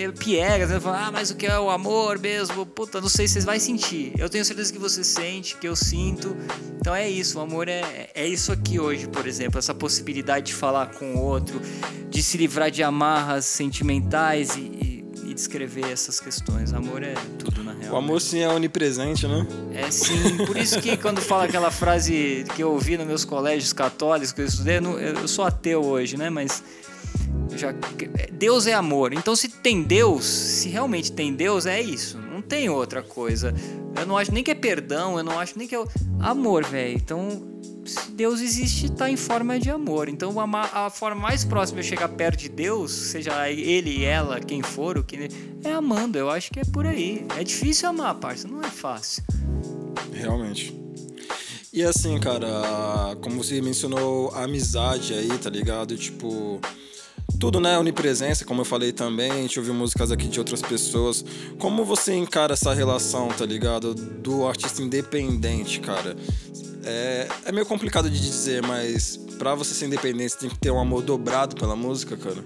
Então, e piegas, né? Fala, ah, mas o que é o amor mesmo? Puta, não sei se você vai sentir. Eu tenho certeza que você sente, que eu sinto. Então é isso, o amor é, é isso aqui hoje, por exemplo. Essa possibilidade de falar com o outro, de se livrar de amarras sentimentais e, e, e descrever essas questões. Amor é tudo, na real. O amor sim é onipresente, né? É sim, por isso que quando fala aquela frase que eu ouvi nos meus colégios católicos que eu estudei, eu, não- eu sou ateu hoje, né? Mas já Deus é amor. Então se tem Deus, se realmente tem Deus, é isso. Não tem outra coisa. Eu não acho nem que é perdão, eu não acho nem que é amor, velho. Então se Deus existe, tá em forma de amor. Então a, a forma mais próxima de chegar perto de Deus, seja ele, ela, quem for, o que é amando. Eu acho que é por aí. É difícil amar, parça, não é fácil. Realmente. E assim, cara, como você mencionou, a amizade aí, tá ligado? Tipo, tudo, né? Onipresença, como eu falei também, a gente ouviu músicas aqui de outras pessoas. Como você encara essa relação, tá ligado? Do artista independente, cara? É, é meio complicado de dizer, mas pra você ser independente, você tem que ter um amor dobrado pela música, cara.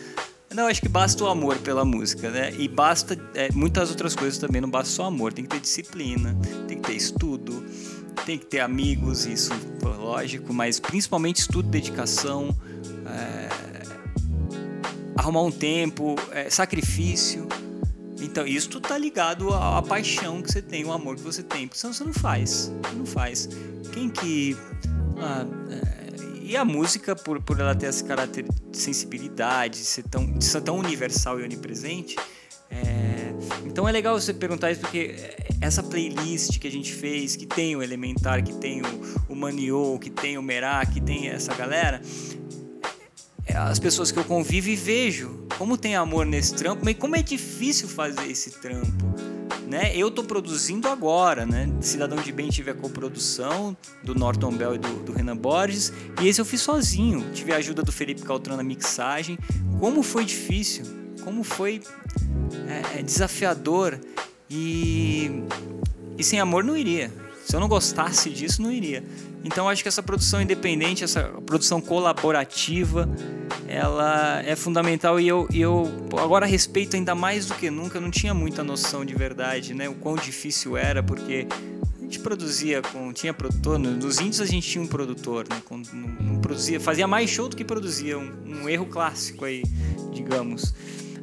Não, acho que basta o amor pela música, né? E basta é, muitas outras coisas também, não basta só amor. Tem que ter disciplina, tem que ter estudo, tem que ter amigos, isso, lógico, mas principalmente estudo, dedicação, é, arrumar um tempo, é, sacrifício. Então, isso tá ligado à, à paixão que você tem, o amor que você tem. Porque senão você não faz. Não faz. Quem que. ah, é, e a música, por, por ela ter esse caráter de sensibilidade, de ser tão, de ser tão universal e onipresente, é, então é legal você perguntar isso, porque essa playlist que a gente fez, que tem o Elementar, que tem o, o que tem o Merá, que tem essa galera, as pessoas que eu convivo e vejo como tem amor nesse trampo, mas como é difícil fazer esse trampo. Né? Eu tô produzindo agora, né? Cidadão de Bem tive a coprodução do Norton Bell e do, do Renan Borges, e esse eu fiz sozinho. Tive a ajuda do Felipe Caltran na mixagem. Como foi difícil, como foi é, é, desafiador e, e sem amor não iria. Se eu não gostasse disso, não iria. Então acho que essa produção independente, essa produção colaborativa, ela é fundamental e eu, eu agora respeito ainda mais do que nunca. Eu não tinha muita noção de verdade, né? O quão difícil era, porque a gente produzia com. Tinha produtor, no- nos índios a gente tinha um produtor, né? Com- não, não produzia, fazia mais show do que produzia. Um, um erro clássico aí, digamos.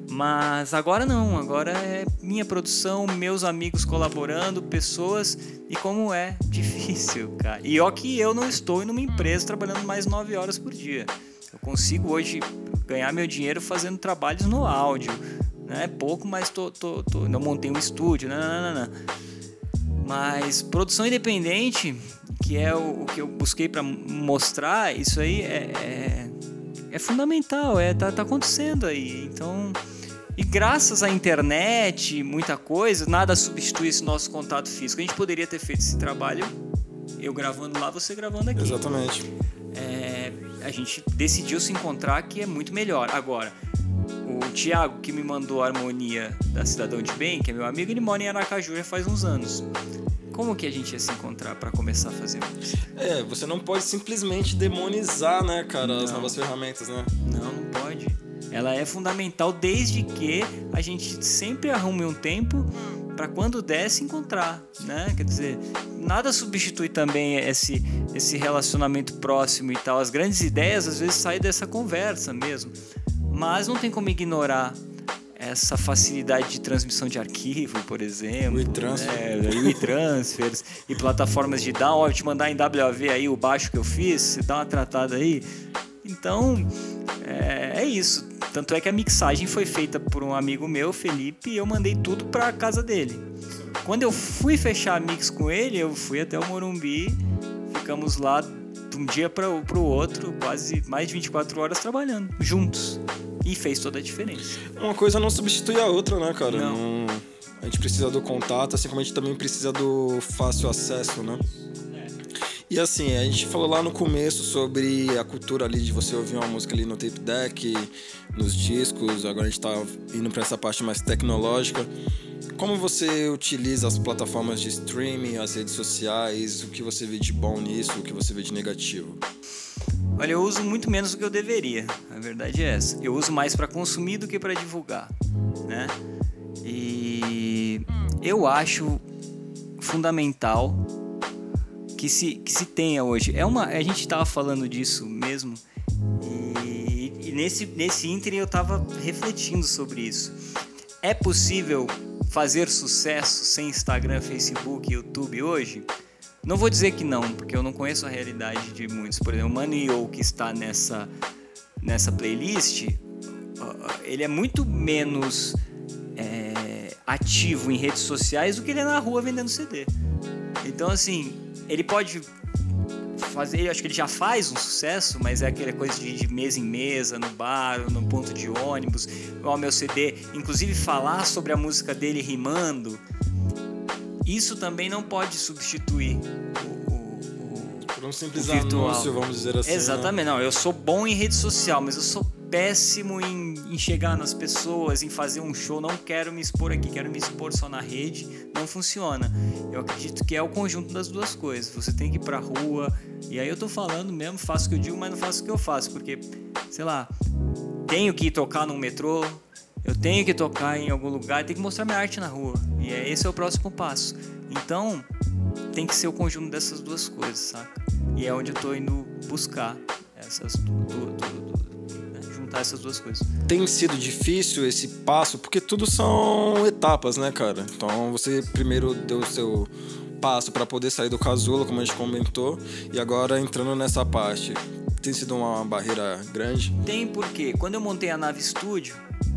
Mas agora não, agora é minha produção, meus amigos colaborando, pessoas, e como é difícil, cara. E ó que eu não estou em uma empresa trabalhando mais nove horas por dia. Eu consigo hoje ganhar meu dinheiro fazendo trabalhos no áudio. Né? É pouco, mas tô, tô, tô, não montei um estúdio, não, não, não, não. Mas produção independente, que é o, o que eu busquei para mostrar, isso aí é, é, é fundamental, é, tá, tá acontecendo aí. Então, e graças à internet, muita coisa, nada substitui esse nosso contato físico. A gente poderia ter feito esse trabalho, eu gravando lá, você gravando aqui. Exatamente. É, a gente decidiu se encontrar que é muito melhor. Agora, o Thiago, que me mandou a harmonia da Cidadão de Bem, que é meu amigo, ele mora em Aracaju já faz uns anos. Como que a gente ia se encontrar para começar a fazer música? É, você não pode simplesmente demonizar, né, cara, as Não. novas ferramentas, né? Não, não pode. Ela é fundamental desde que a gente sempre arrume um tempo para quando der se encontrar, né? Quer dizer, nada substitui também esse esse relacionamento próximo e tal. As grandes ideias às vezes saem dessa conversa mesmo, mas não tem como ignorar essa facilidade de transmissão de arquivo, por exemplo. WeTransfer. É, WeTransfers e plataformas de down. Ó, eu te mandar em WAV aí o baixo que eu fiz, você dá uma tratada aí. Então, é, é isso. Tanto é que a mixagem foi feita por um amigo meu, Felipe, e eu mandei tudo pra casa dele. Quando eu fui fechar a mix com ele, eu fui até o Morumbi, ficamos lá de um dia para o outro, quase mais de 24 horas trabalhando juntos. E fez toda a diferença. Uma coisa não substitui a outra, né, cara? Não. Não- A gente precisa do contato, assim como a gente também precisa do fácil acesso, né? E assim, a gente falou lá no começo sobre a cultura ali de você ouvir uma música ali no tape deck, nos discos, agora a gente tá indo pra essa parte mais tecnológica. Como você utiliza as plataformas de streaming, as redes sociais, o que você vê de bom nisso, o que você vê de negativo? Olha, eu uso muito menos do que eu deveria. A verdade é essa. Eu uso mais para consumir do que para divulgar, né? E eu acho fundamental que se, que se tenha hoje. É uma, a gente estava falando disso mesmo e, e nesse nesse ínterim eu estava refletindo sobre isso. É possível fazer sucesso sem Instagram, Facebook, YouTube hoje? Não vou dizer que não, porque eu não conheço a realidade de muitos. Por exemplo, o Mano que está nessa, nessa playlist, ele é muito menos é, ativo em redes sociais do que ele é na rua vendendo CD. Então, assim, ele pode fazer, acho que ele já faz um sucesso, mas é aquela coisa de, de mesa em mesa, no bar, no ponto de ônibus, igual meu CD. Inclusive, falar sobre a música dele rimando, isso também não pode substituir Por um simples virtual. anúncio, vamos dizer assim. né? Exatamente, não. Eu sou bom em rede social, mas eu sou péssimo em, em chegar nas pessoas, em fazer um show. Não quero me expor aqui, quero me expor só na rede. Não funciona. Eu acredito que é o conjunto das duas coisas. Você tem que ir pra rua. E aí eu tô falando mesmo, faço o que eu digo, mas não faço o que eu faço. Porque, sei lá, tenho que ir tocar num metrô, eu tenho que tocar em algum lugar, tenho que mostrar minha arte na rua. E é, esse é o próximo passo. Então, tem que ser o conjunto dessas duas coisas, saca? E é onde eu tô indo buscar essas du- du- du- du- né? juntar essas duas coisas. Tem sido difícil esse passo, porque tudo são etapas, né, cara? Então você primeiro deu o seu passo para poder sair do casulo, como a gente comentou, e agora entrando nessa parte. Tem sido uma barreira grande? Tem porque quando eu montei a nave estúdio,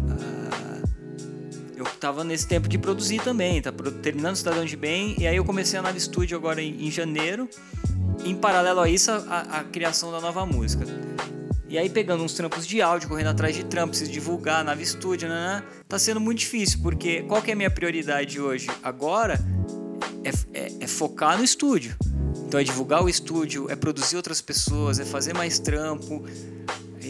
ah, eu tava nesse tempo de produzir também, tá terminando Cidadão de Bem, e aí eu comecei a nave estúdio agora em, em janeiro, em paralelo a isso, a, a criação da nova música. E aí pegando uns trampos de áudio, correndo atrás de trampos, divulgar, nave estúdio, né, tá sendo muito difícil, porque qual que é a minha prioridade hoje? Agora é, é- é focar no estúdio. Então é divulgar o estúdio, é produzir outras pessoas, é fazer mais trampo.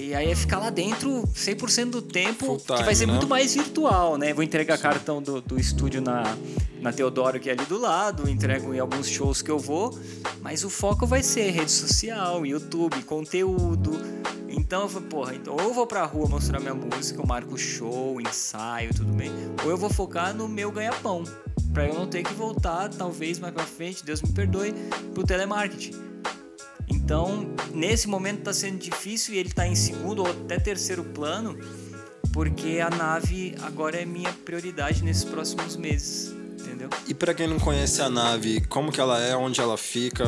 E aí é ficar lá dentro 100% do tempo, Full que vai time, ser né? muito mais virtual, né? Vou entregar cartão do, do estúdio na, na Teodoro, que é ali do lado, entrego em alguns shows que eu vou, mas o foco vai ser rede social, YouTube, conteúdo. Então eu falei, porra, então, ou eu vou pra rua mostrar minha música, eu marco show, ensaio, tudo bem, ou eu vou focar no meu ganha-pão, pra eu não ter que voltar, talvez mais pra frente, Deus me perdoe, pro telemarketing. Então, nesse momento tá sendo difícil e ele tá em segundo ou até terceiro plano, porque a nave agora é minha prioridade nesses próximos meses, entendeu? E pra quem não conhece a nave, como que ela é, onde ela fica,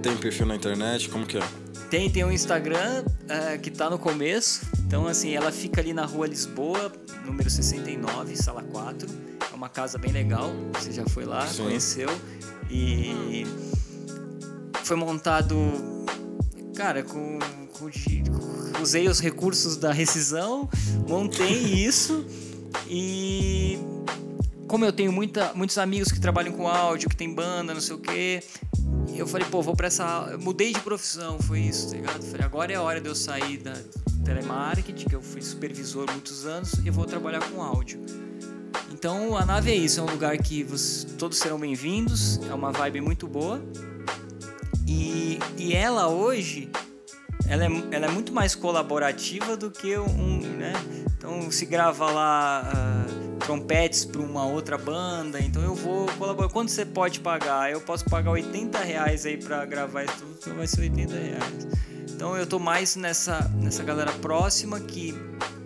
tem perfil na internet, como que é? Tem, tem um Instagram eh, que tá no começo. Então, assim, ela fica ali na rua Lisboa, número 69, sala 4. É uma casa bem legal. Você já foi lá, Sim. conheceu. E foi montado, cara, com, com usei os recursos da rescisão, montei isso e como eu tenho muita, muitos amigos que trabalham com áudio, que tem banda, não sei o quê, eu falei, pô, vou pra essa. eu Mudei de profissão, foi isso, tá ligado? Falei, agora é a hora de eu sair da telemarketing, que eu fui supervisor muitos anos, e vou trabalhar com áudio. Então a nave é isso, é um lugar que todos serão bem-vindos, é uma vibe muito boa. E, e ela hoje, ela é, ela é muito mais colaborativa do que um, né? Então se grava lá ah, trompetes para uma outra banda, então eu vou colaborar. Quanto você pode pagar? Eu posso pagar 80 reais aí para gravar isso tudo, então vai ser 80 reais. Então eu tô mais nessa, nessa galera próxima que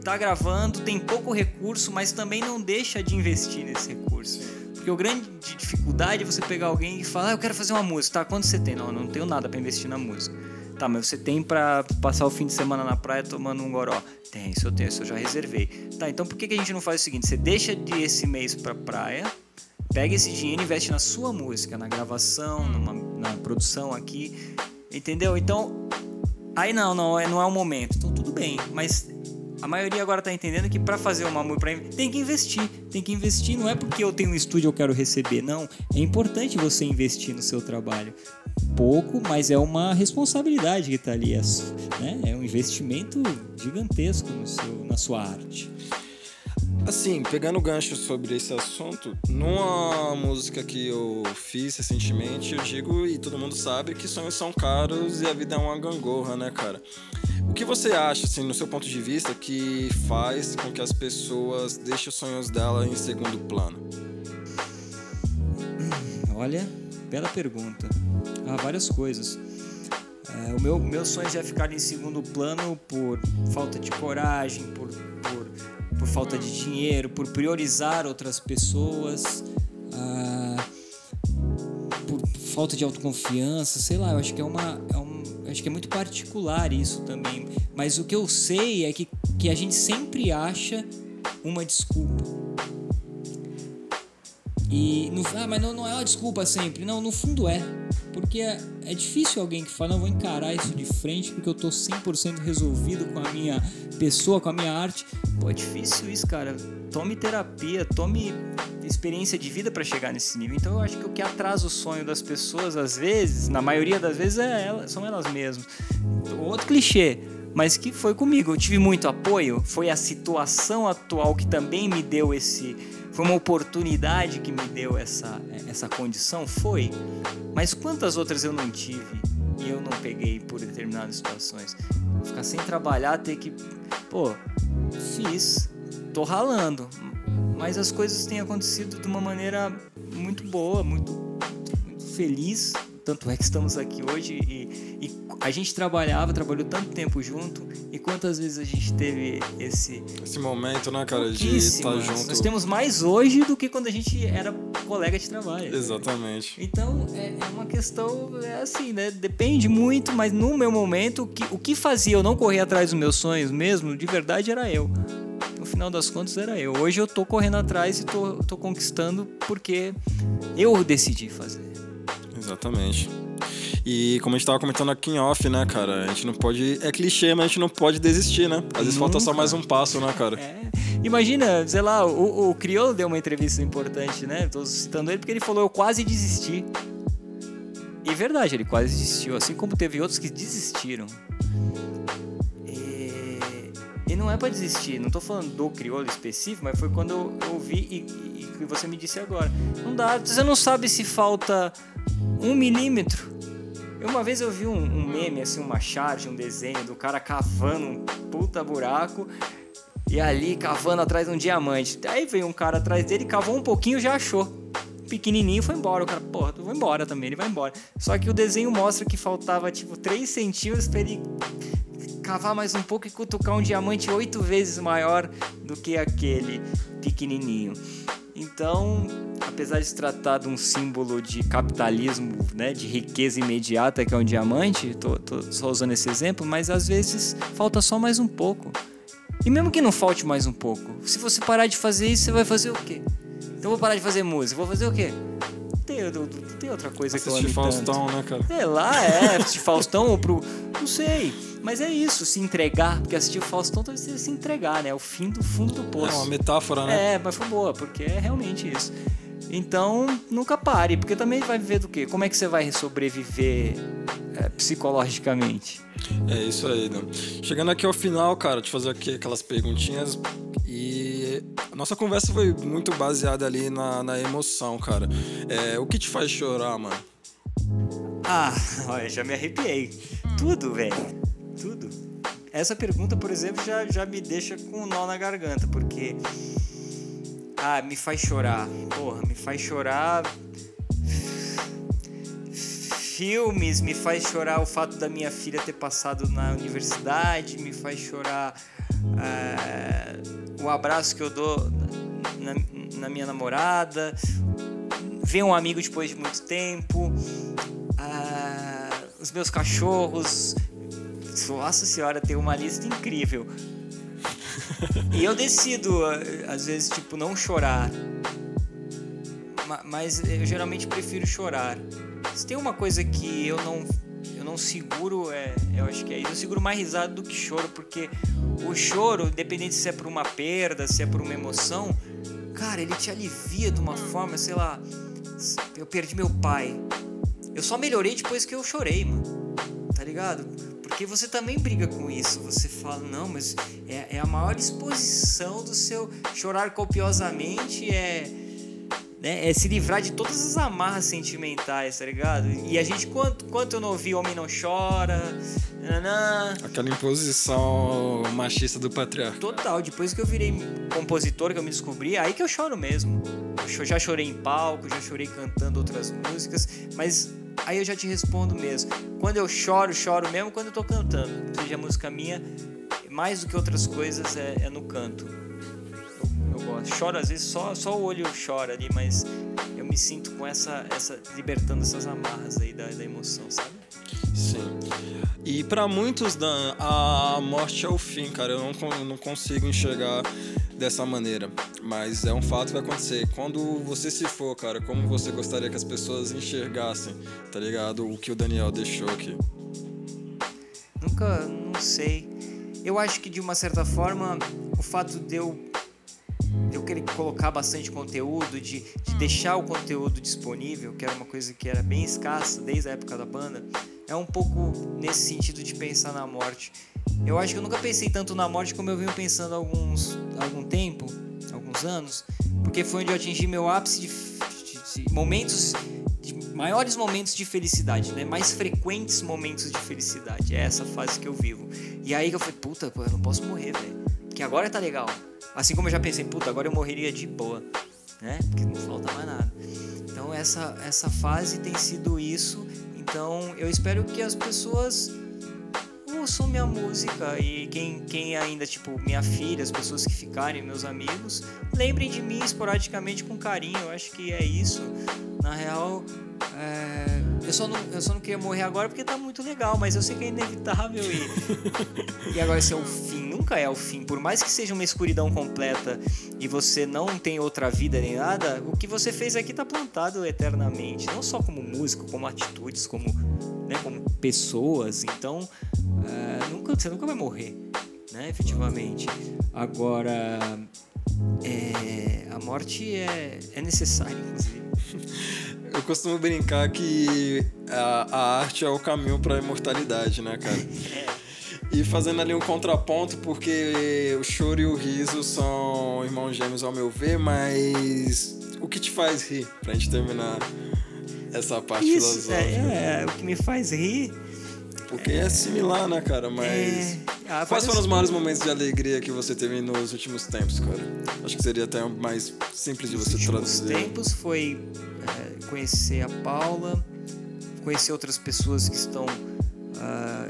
tá gravando, tem pouco recurso, mas também não deixa de investir nesse recurso. Porque o grande dificuldade é você pegar alguém e falar, ah, eu quero fazer uma música. Tá, quanto você tem? Não, eu não tenho nada pra investir na música. Tá, mas você tem pra passar o fim de semana na praia tomando um goró? Tem, isso eu tenho, isso eu já reservei. Tá, então por que, que a gente não faz o seguinte? Você deixa de esse mês pra praia, pega esse dinheiro e investe na sua música, na gravação, numa, na produção aqui, entendeu? Então, aí não, não, é- não é o momento. Então tudo bem, mas a maioria agora tá entendendo que pra fazer uma música, pra- tem que investir. Tem que investir, não é porque eu tenho um estúdio eu quero receber, não. É importante você investir no seu trabalho. Pouco, mas é uma responsabilidade que tá ali, é, né? é um investimento gigantesco no seu, na sua arte. Assim, pegando gancho sobre esse assunto, numa música que eu fiz recentemente, eu digo, e todo mundo sabe, que sonhos são caros e a vida é uma gangorra, né, cara? O que você acha, assim, no seu ponto de vista, que faz com que as pessoas deixem os sonhos dela em segundo plano? Olha, bela pergunta. Há várias coisas. É, o meu, meus sonhos já ficaram em segundo plano por falta de coragem, por, por, por falta de dinheiro, por priorizar outras pessoas, ah, por falta de autoconfiança, sei lá, eu acho que é uma. É um, acho que é muito particular isso também. Mas o que eu sei é que, que a gente sempre acha uma desculpa. E no, ah, mas não, não é uma desculpa sempre. Não, no fundo é. Porque é, é difícil alguém que fala, não, vou encarar isso de frente porque eu tô 100% resolvido com a minha pessoa, com a minha arte. Pô, é difícil isso, cara. Tome terapia, tome experiência de vida para chegar nesse nível. Então eu acho que o que atrasa o sonho das pessoas, às vezes, na maioria das vezes, é ela, são elas mesmas. Outro clichê, mas que foi comigo. Eu tive muito apoio. Foi a situação atual que também me deu esse. Foi uma oportunidade que me deu essa, essa condição? Foi. Mas quantas outras eu não tive e eu não peguei por determinadas situações? Ficar sem trabalhar, ter que. Pô, fiz. Tô ralando. Mas as coisas têm acontecido de uma maneira muito boa, muito, muito feliz. Tanto é que estamos aqui hoje e, e a gente trabalhava, trabalhou tanto tempo junto. E quantas vezes a gente teve esse. Esse momento, né, cara, de estar Pouquíssimas. junto. Nós temos mais hoje do que quando a gente era colega de trabalho. Exatamente. Então é, é uma questão, é assim, né? Depende muito, mas no meu momento, o que, o que fazia eu não correr atrás dos meus sonhos mesmo, de verdade, era eu. No final das contas, era eu. Hoje eu tô correndo atrás e tô, tô conquistando porque eu decidi fazer. Exatamente. E como a gente tava comentando aqui em off, né, cara? A gente não pode. É clichê, mas a gente não pode desistir, né? Às vezes falta só Nunca. mais um passo, né, cara? Imagina, sei lá, o, o Criolo deu uma entrevista importante, né? Tô citando ele porque ele falou: Eu quase desisti. E é verdade, ele quase desistiu, assim como teve outros que desistiram. E, e não é pra desistir, não tô falando do Criolo específico, mas foi quando eu, eu vi e, e que você me disse agora. Não dá, você não sabe se falta um milímetro. Uma vez eu vi um, um meme, assim, uma charge, um desenho do cara cavando um puta buraco e ali cavando atrás de um diamante. Aí veio um cara atrás dele, cavou um pouquinho já achou. Pequenininho foi embora. O cara, porra, eu vou embora também, ele vai embora. Só que o desenho mostra que faltava tipo 3 centímetros pra ele cavar mais um pouco e cutucar um diamante oito vezes maior do que aquele pequenininho. Então, apesar de se tratar de um símbolo de capitalismo, né, de riqueza imediata que é um diamante, tô, tô só usando esse exemplo, mas às vezes falta só mais um pouco. E mesmo que não falte mais um pouco, se você parar de fazer isso, você vai fazer o quê? Então vou parar de fazer música, vou fazer o quê? Tem, não tem outra coisa que eu Assistir Faustão, tanto. né, cara? Sei lá, é, assistir Faustão ou pro. Não sei. Mas é isso, se entregar, porque assistir Faustão talvez seja se entregar, né? É o fim do fundo do poço. É uma metáfora, né? É, mas foi boa, porque é realmente isso. Então, nunca pare, porque também vai viver do quê? Como é que você vai sobreviver é, psicologicamente? É isso aí, Dan. Chegando aqui ao final, cara, te fazer aqui aquelas perguntinhas. A nossa conversa foi muito baseada ali na, na emoção, cara. É, o que te faz chorar, mano? Ah, olha, já me arrepiei. Tudo, velho. Tudo. Essa pergunta, por exemplo, já, já me deixa com um nó na garganta, porque. Ah, me faz chorar. Porra, me faz chorar. filmes, me faz chorar o fato da minha filha ter passado na universidade, me faz chorar o abraço que eu dou na, na minha namorada, ver um amigo depois de muito tempo, ah, os meus cachorros. Nossa senhora, tem uma lista incrível. E eu decido, às vezes, tipo, não chorar. Ma- Mas eu geralmente prefiro chorar. Se tem uma coisa que eu não, eu não seguro, é, eu acho que é isso. Eu seguro mais risada do que choro, porque o choro, independente se é por uma perda, se é por uma emoção, cara, ele te alivia de uma forma, sei lá. Eu perdi meu pai. Eu só melhorei depois que eu chorei, mano. Tá ligado? Porque você também briga com isso. Você fala, não, mas é, é a maior exposição do seu chorar copiosamente, é, né, é se livrar de todas as amarras sentimentais, tá ligado? E a gente, quanto, quanto eu não ouvi Homem Não Chora, nananã, Aquela imposição machista do patriarca. Total, depois que eu virei compositor, que eu me descobri, aí que eu choro mesmo. Eu já chorei em palco, já chorei cantando outras músicas, mas aí eu já te respondo mesmo. Quando eu choro, choro mesmo quando eu tô cantando. Seja música minha, mais do que outras coisas é, é no canto. Gosto. Choro às vezes só, só o olho chora ali, mas eu me sinto com essa, essa libertando essas amarras aí da, da emoção, sabe? Sim. E pra muitos, Dan, a morte é o fim, cara. Eu não, eu não consigo enxergar dessa maneira. Mas é um fato que vai acontecer. Quando você se for, cara, como você gostaria que as pessoas enxergassem, tá ligado? O que o Daniel deixou aqui. Nunca, não sei. Eu acho que de uma certa forma, o fato de eu, eu querer colocar bastante conteúdo, de, de deixar o conteúdo disponível, que era uma coisa que era bem escassa desde a época da banda, é um pouco nesse sentido de pensar na morte. Eu acho que eu nunca pensei tanto na morte como eu venho pensando há alguns, algum tempo, alguns anos, porque foi onde eu atingi meu ápice de, de- de momentos de maiores momentos de felicidade, né? Mais frequentes momentos de felicidade. É essa fase que eu vivo. E aí que eu falei, puta, pô, eu não posso morrer, velho. Porque agora tá legal. Assim como eu já pensei, puta, agora eu morreria de boa, né? Porque não falta mais nada. Então essa, essa fase tem sido isso. Então eu espero que as pessoas ouçam minha música e quem, quem ainda, tipo, minha filha, as pessoas que ficarem, meus amigos, lembrem de mim esporadicamente com carinho. Eu acho que é isso. Na real, é, eu, só não, eu só não queria morrer agora porque tá muito legal, mas eu sei que é inevitável e. e agora, esse é o fim, nunca é o fim. Por mais que seja uma escuridão completa e você não tem outra vida nem nada, o que você fez aqui tá plantado eternamente. Não só como músico, como atitudes, como, né, como pessoas. Então, é, nunca, você nunca vai morrer, né, efetivamente. Agora, é, a morte é, é necessária, inclusive. Eu costumo brincar que a, a arte é o caminho pra imortalidade, né, cara? E fazendo ali um contraponto, porque o choro e o riso são irmãos gêmeos ao meu ver, mas o que te faz rir, pra gente terminar essa parte Isso, filosófica? é, é, o que me faz rir. Porque é similar, né, cara? Mas. É, ah, Quais foram os maiores momentos de alegria que você teve nos últimos tempos, cara? Acho que seria até mais simples de você Nos traduzir. tempos foi é, conhecer a Paula, conhecer outras pessoas que estão ah,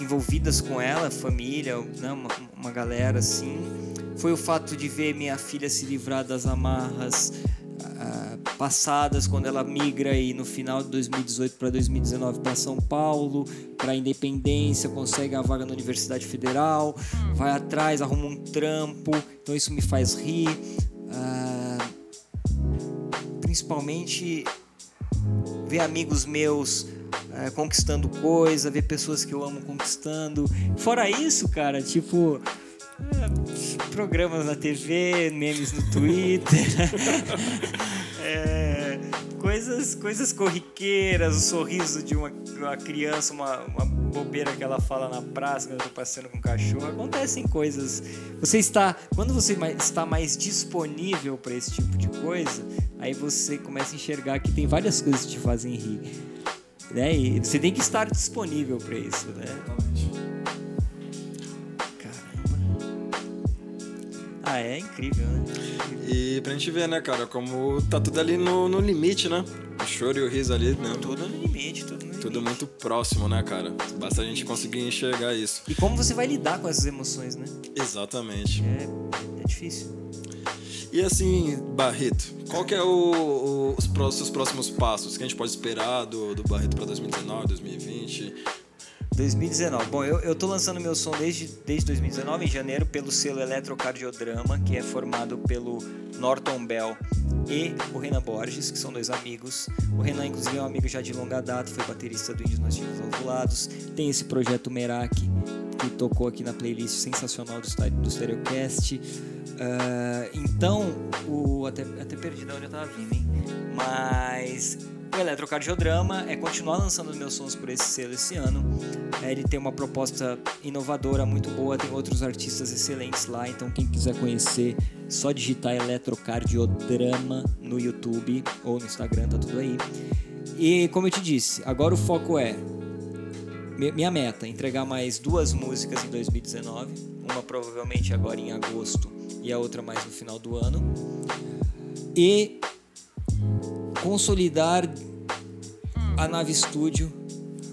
envolvidas com ela, família, né, uma, uma galera assim. Foi o fato de ver minha filha se livrar das amarras ah, passadas quando ela migra e no final de 2018 para 2019 para São Paulo, para Independência, consegue a vaga na Universidade Federal, vai atrás, arruma um trampo, então isso me faz rir. Ah, principalmente ver amigos meus eh, conquistando coisa, ver pessoas que eu amo conquistando. Fora isso, cara, tipo programas na TV, memes no Twitter, eh, coisas, coisas corriqueiras, o sorriso de uma, uma criança, uma, uma bobeira que ela fala na praça quando eu tô passeando com o cachorro. Acontecem coisas. Você está, quando você está mais disponível para esse tipo de coisa, aí você começa a enxergar que tem várias coisas que te fazem rir. Né? E você tem que estar disponível para isso, né? Ah, é incrível, né? E pra gente ver, né, cara, como tá tudo ali no, no limite, né? O choro e o riso ali, né? Tudo no limite, tudo no Tudo muito próximo, né, cara? Basta a gente conseguir enxergar isso. E como você vai lidar com essas emoções, né? Exatamente. É, é difícil. E assim, Barreto, qual que é o, o- os seus próximos passos? que a gente pode esperar do, do Barreto pra 2019, 2020? 2019. Bom, eu, eu tô lançando meu som desde, desde 2019, em janeiro, pelo selo Eletrocardiodrama, que é formado pelo Norton Bell e o Renan Borges, que são dois amigos. O Renan, inclusive, é um amigo já de longa data, foi baterista do Índios Nativos Alvulados. Tem esse projeto Merak, que tocou aqui na playlist sensacional do, do Stereocast. Ah, então, o, até, até perdi de onde eu tava vindo, hein? Mas o Eletrocardiodrama é continuar lançando meus sons por esse selo esse ano. É, ele tem uma proposta inovadora muito boa, tem outros artistas excelentes lá, então quem quiser conhecer, só digitar Eletrocardiodrama no YouTube ou no Instagram, tá tudo aí. E como eu te disse, agora o foco é mi- minha meta, entregar mais duas músicas em 2019, uma provavelmente agora em agosto e a outra mais no final do ano. E consolidar a Nave Studio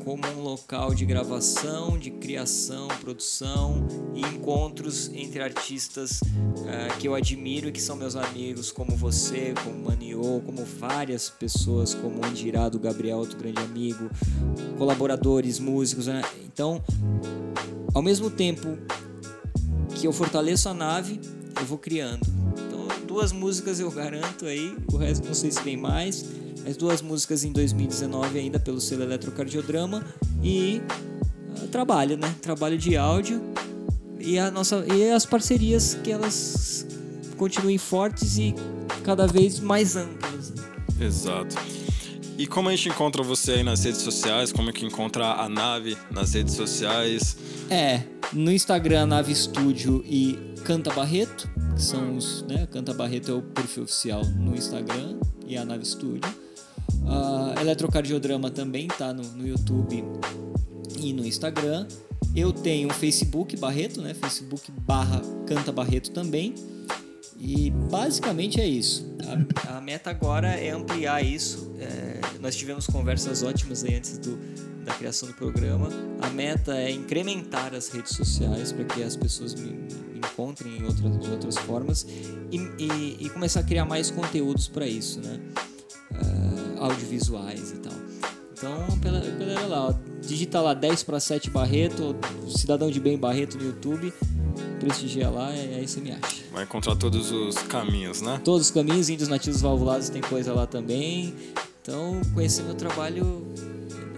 como um local de gravação, de criação, produção e encontros entre artistas eh, que eu admiro e que são meus amigos, como você, como Maniô, como várias pessoas, como o Andirado Gabriel, outro grande amigo, colaboradores, músicos. né? Então, ao mesmo tempo que eu fortaleço a nave, eu vou criando. Duas músicas eu garanto aí, o resto não sei se vem mais. As duas músicas em 2019 ainda pelo selo Eletrocardiodrama e ah, trabalho, né? Trabalho de áudio e a nossa e as parcerias que elas continuem fortes e cada vez mais amplas. Exato. E como a gente encontra você aí nas redes sociais? Como é que encontra a nave nas redes sociais? É, no Instagram Nave Studio e Canta Barreto, que são os, né, Canta Barreto é o perfil oficial no Instagram e a Nave Studio. Ah, Eletrocardiodrama também tá no, no YouTube e no Instagram. Eu tenho o Facebook Barreto, né? Facebook barra Canta Barreto também. E basicamente é isso. A, a meta agora é ampliar isso. É, nós tivemos conversas ótimas aí antes do, da criação do programa. A meta é incrementar as redes sociais para que as pessoas me, me encontrem em outras, de outras formas e, e- e começar a criar mais conteúdos para isso, né? Ah, audiovisuais e tal. Então, pela, galera lá, ó, digita lá 10 para 7 Barreto, Cidadão de Bem Barreto no YouTube, prestigia lá, e aí você me acha. Vai encontrar todos os caminhos, né? Todos os caminhos, Índios Nativos Valvulados tem coisa lá também. Então, conhecer meu trabalho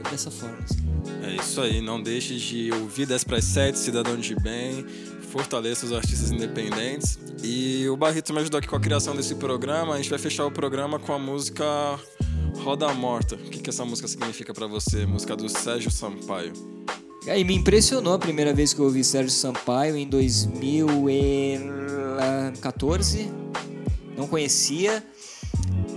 dessa forma. assim. É isso aí, não deixe de ouvir 10 para 7, Cidadão de Bem, fortaleça os artistas independentes. E o Barreto me ajudou aqui com a criação desse programa. A gente vai fechar o programa com a música Roda Morta. O que, que essa música significa pra você? Música do Sérgio Sampaio. E me impressionou a primeira vez que eu ouvi Sérgio Sampaio em 2014. Não conhecia.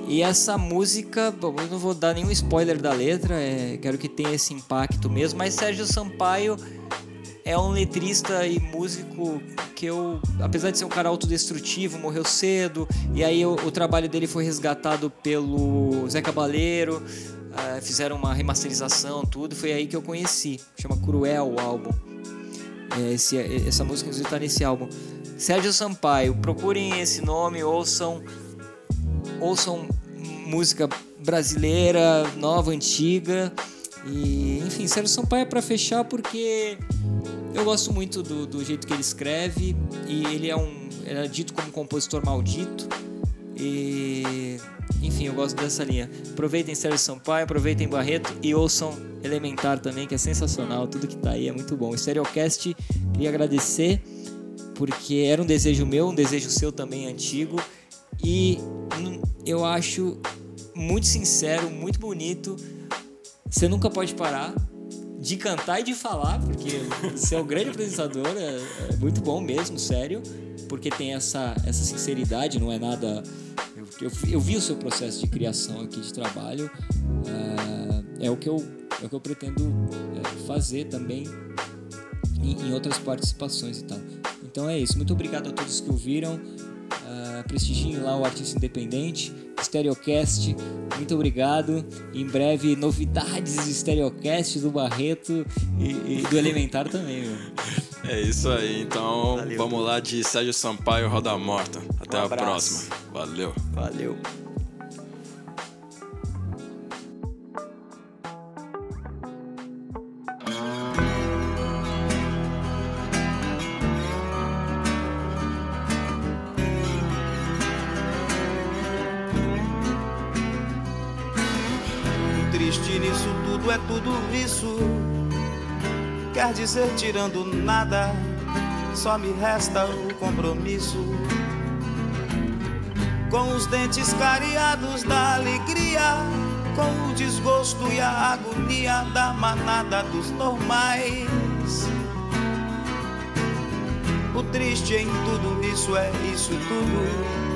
E essa música, bom, eu não vou dar nenhum spoiler da letra, é, quero que tenha esse impacto mesmo, mas Sérgio Sampaio é um letrista e músico que eu, apesar de ser um cara autodestrutivo, morreu cedo, e aí o, o trabalho dele foi resgatado pelo Zé Cabaleiro, ah, fizeram uma remasterização, tudo, foi aí que eu conheci. Chama Cruel o álbum. É, esse- essa música inclusive tá nesse álbum. Sérgio Sampaio, procurem esse nome, ouçam, ouçam música brasileira, nova, antiga. E, enfim, Sérgio Sampaio é pra fechar porque eu gosto muito do, do jeito que ele escreve e ele é um ele é dito como compositor maldito e enfim eu gosto dessa linha. Aproveitem Sérgio Sampaio aproveitem Barreto e ouçam Elementar também que é sensacional. Tudo que tá aí é muito bom. Stereocast queria agradecer porque era um desejo meu um desejo seu também antigo. E eu acho muito sincero muito bonito. Você nunca pode parar de cantar e de falar, porque você é um grande apresentador, é, é muito bom mesmo, sério, porque tem essa, essa sinceridade, não é nada. Eu, eu, vi o seu processo de criação aqui de trabalho, ah, é, o que eu, é o que eu pretendo é, fazer também em, em outras participações e tal. Então é isso, muito obrigado a todos que ouviram. Uh, prestigiem lá o artista independente, Stereocast. Muito obrigado. Em breve, novidades de Stereocast do Barreto e, e do Elementar também, meu. É isso aí, então Valeu. vamos lá de Sérgio Sampaio Roda Morta. Até Um a próxima. Valeu. Valeu. Quer dizer, tirando nada, só me resta o compromisso. Com os dentes cariados da alegria, com o desgosto e a agonia da manada dos normais. O triste em tudo isso é isso tudo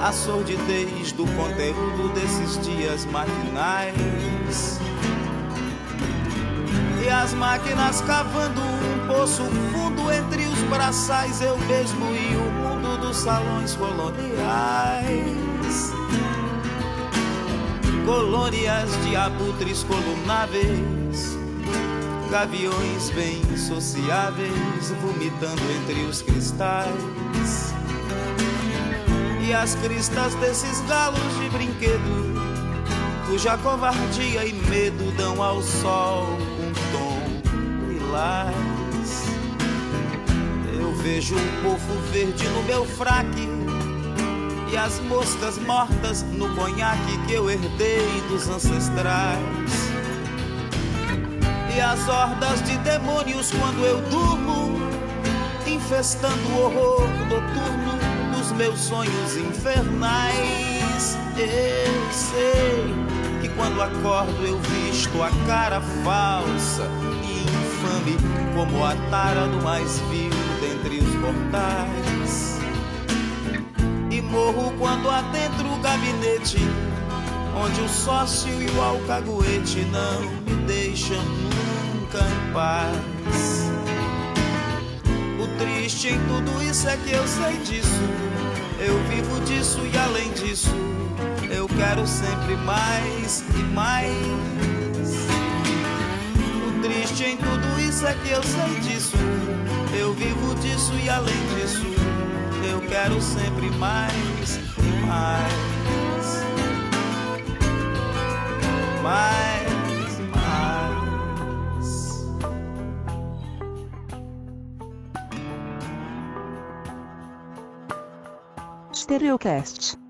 a sordidez do conteúdo desses dias maquinais. E as máquinas cavando um poço fundo entre os braçais, eu mesmo e o mundo dos salões coloniais. Colônias de abutres colunáveis, gaviões bem sociáveis, vomitando entre os cristais e as cristas desses galos de brinquedo, cuja covardia e medo dão ao sol lilás. Eu vejo um pofo verde no meu fraque e as moscas mortas no conhaque que eu herdei dos ancestrais. E as hordas de demônios quando eu durmo, infestando o horror noturno dos meus sonhos infernais. Eu sei que quando acordo eu visto a cara falsa e infame como a tara do mais vil dentre os mortais. E morro quando adentro o gabinete onde o sócio e o alcaguete não me deixam nunca em paz. O triste em tudo isso é que eu sei disso. Eu vivo disso e além disso, eu quero sempre mais e mais. Triste em tudo isso é que eu sei disso. Eu vivo disso e além disso, eu quero sempre mais e mais. Mais mais. Stereocast.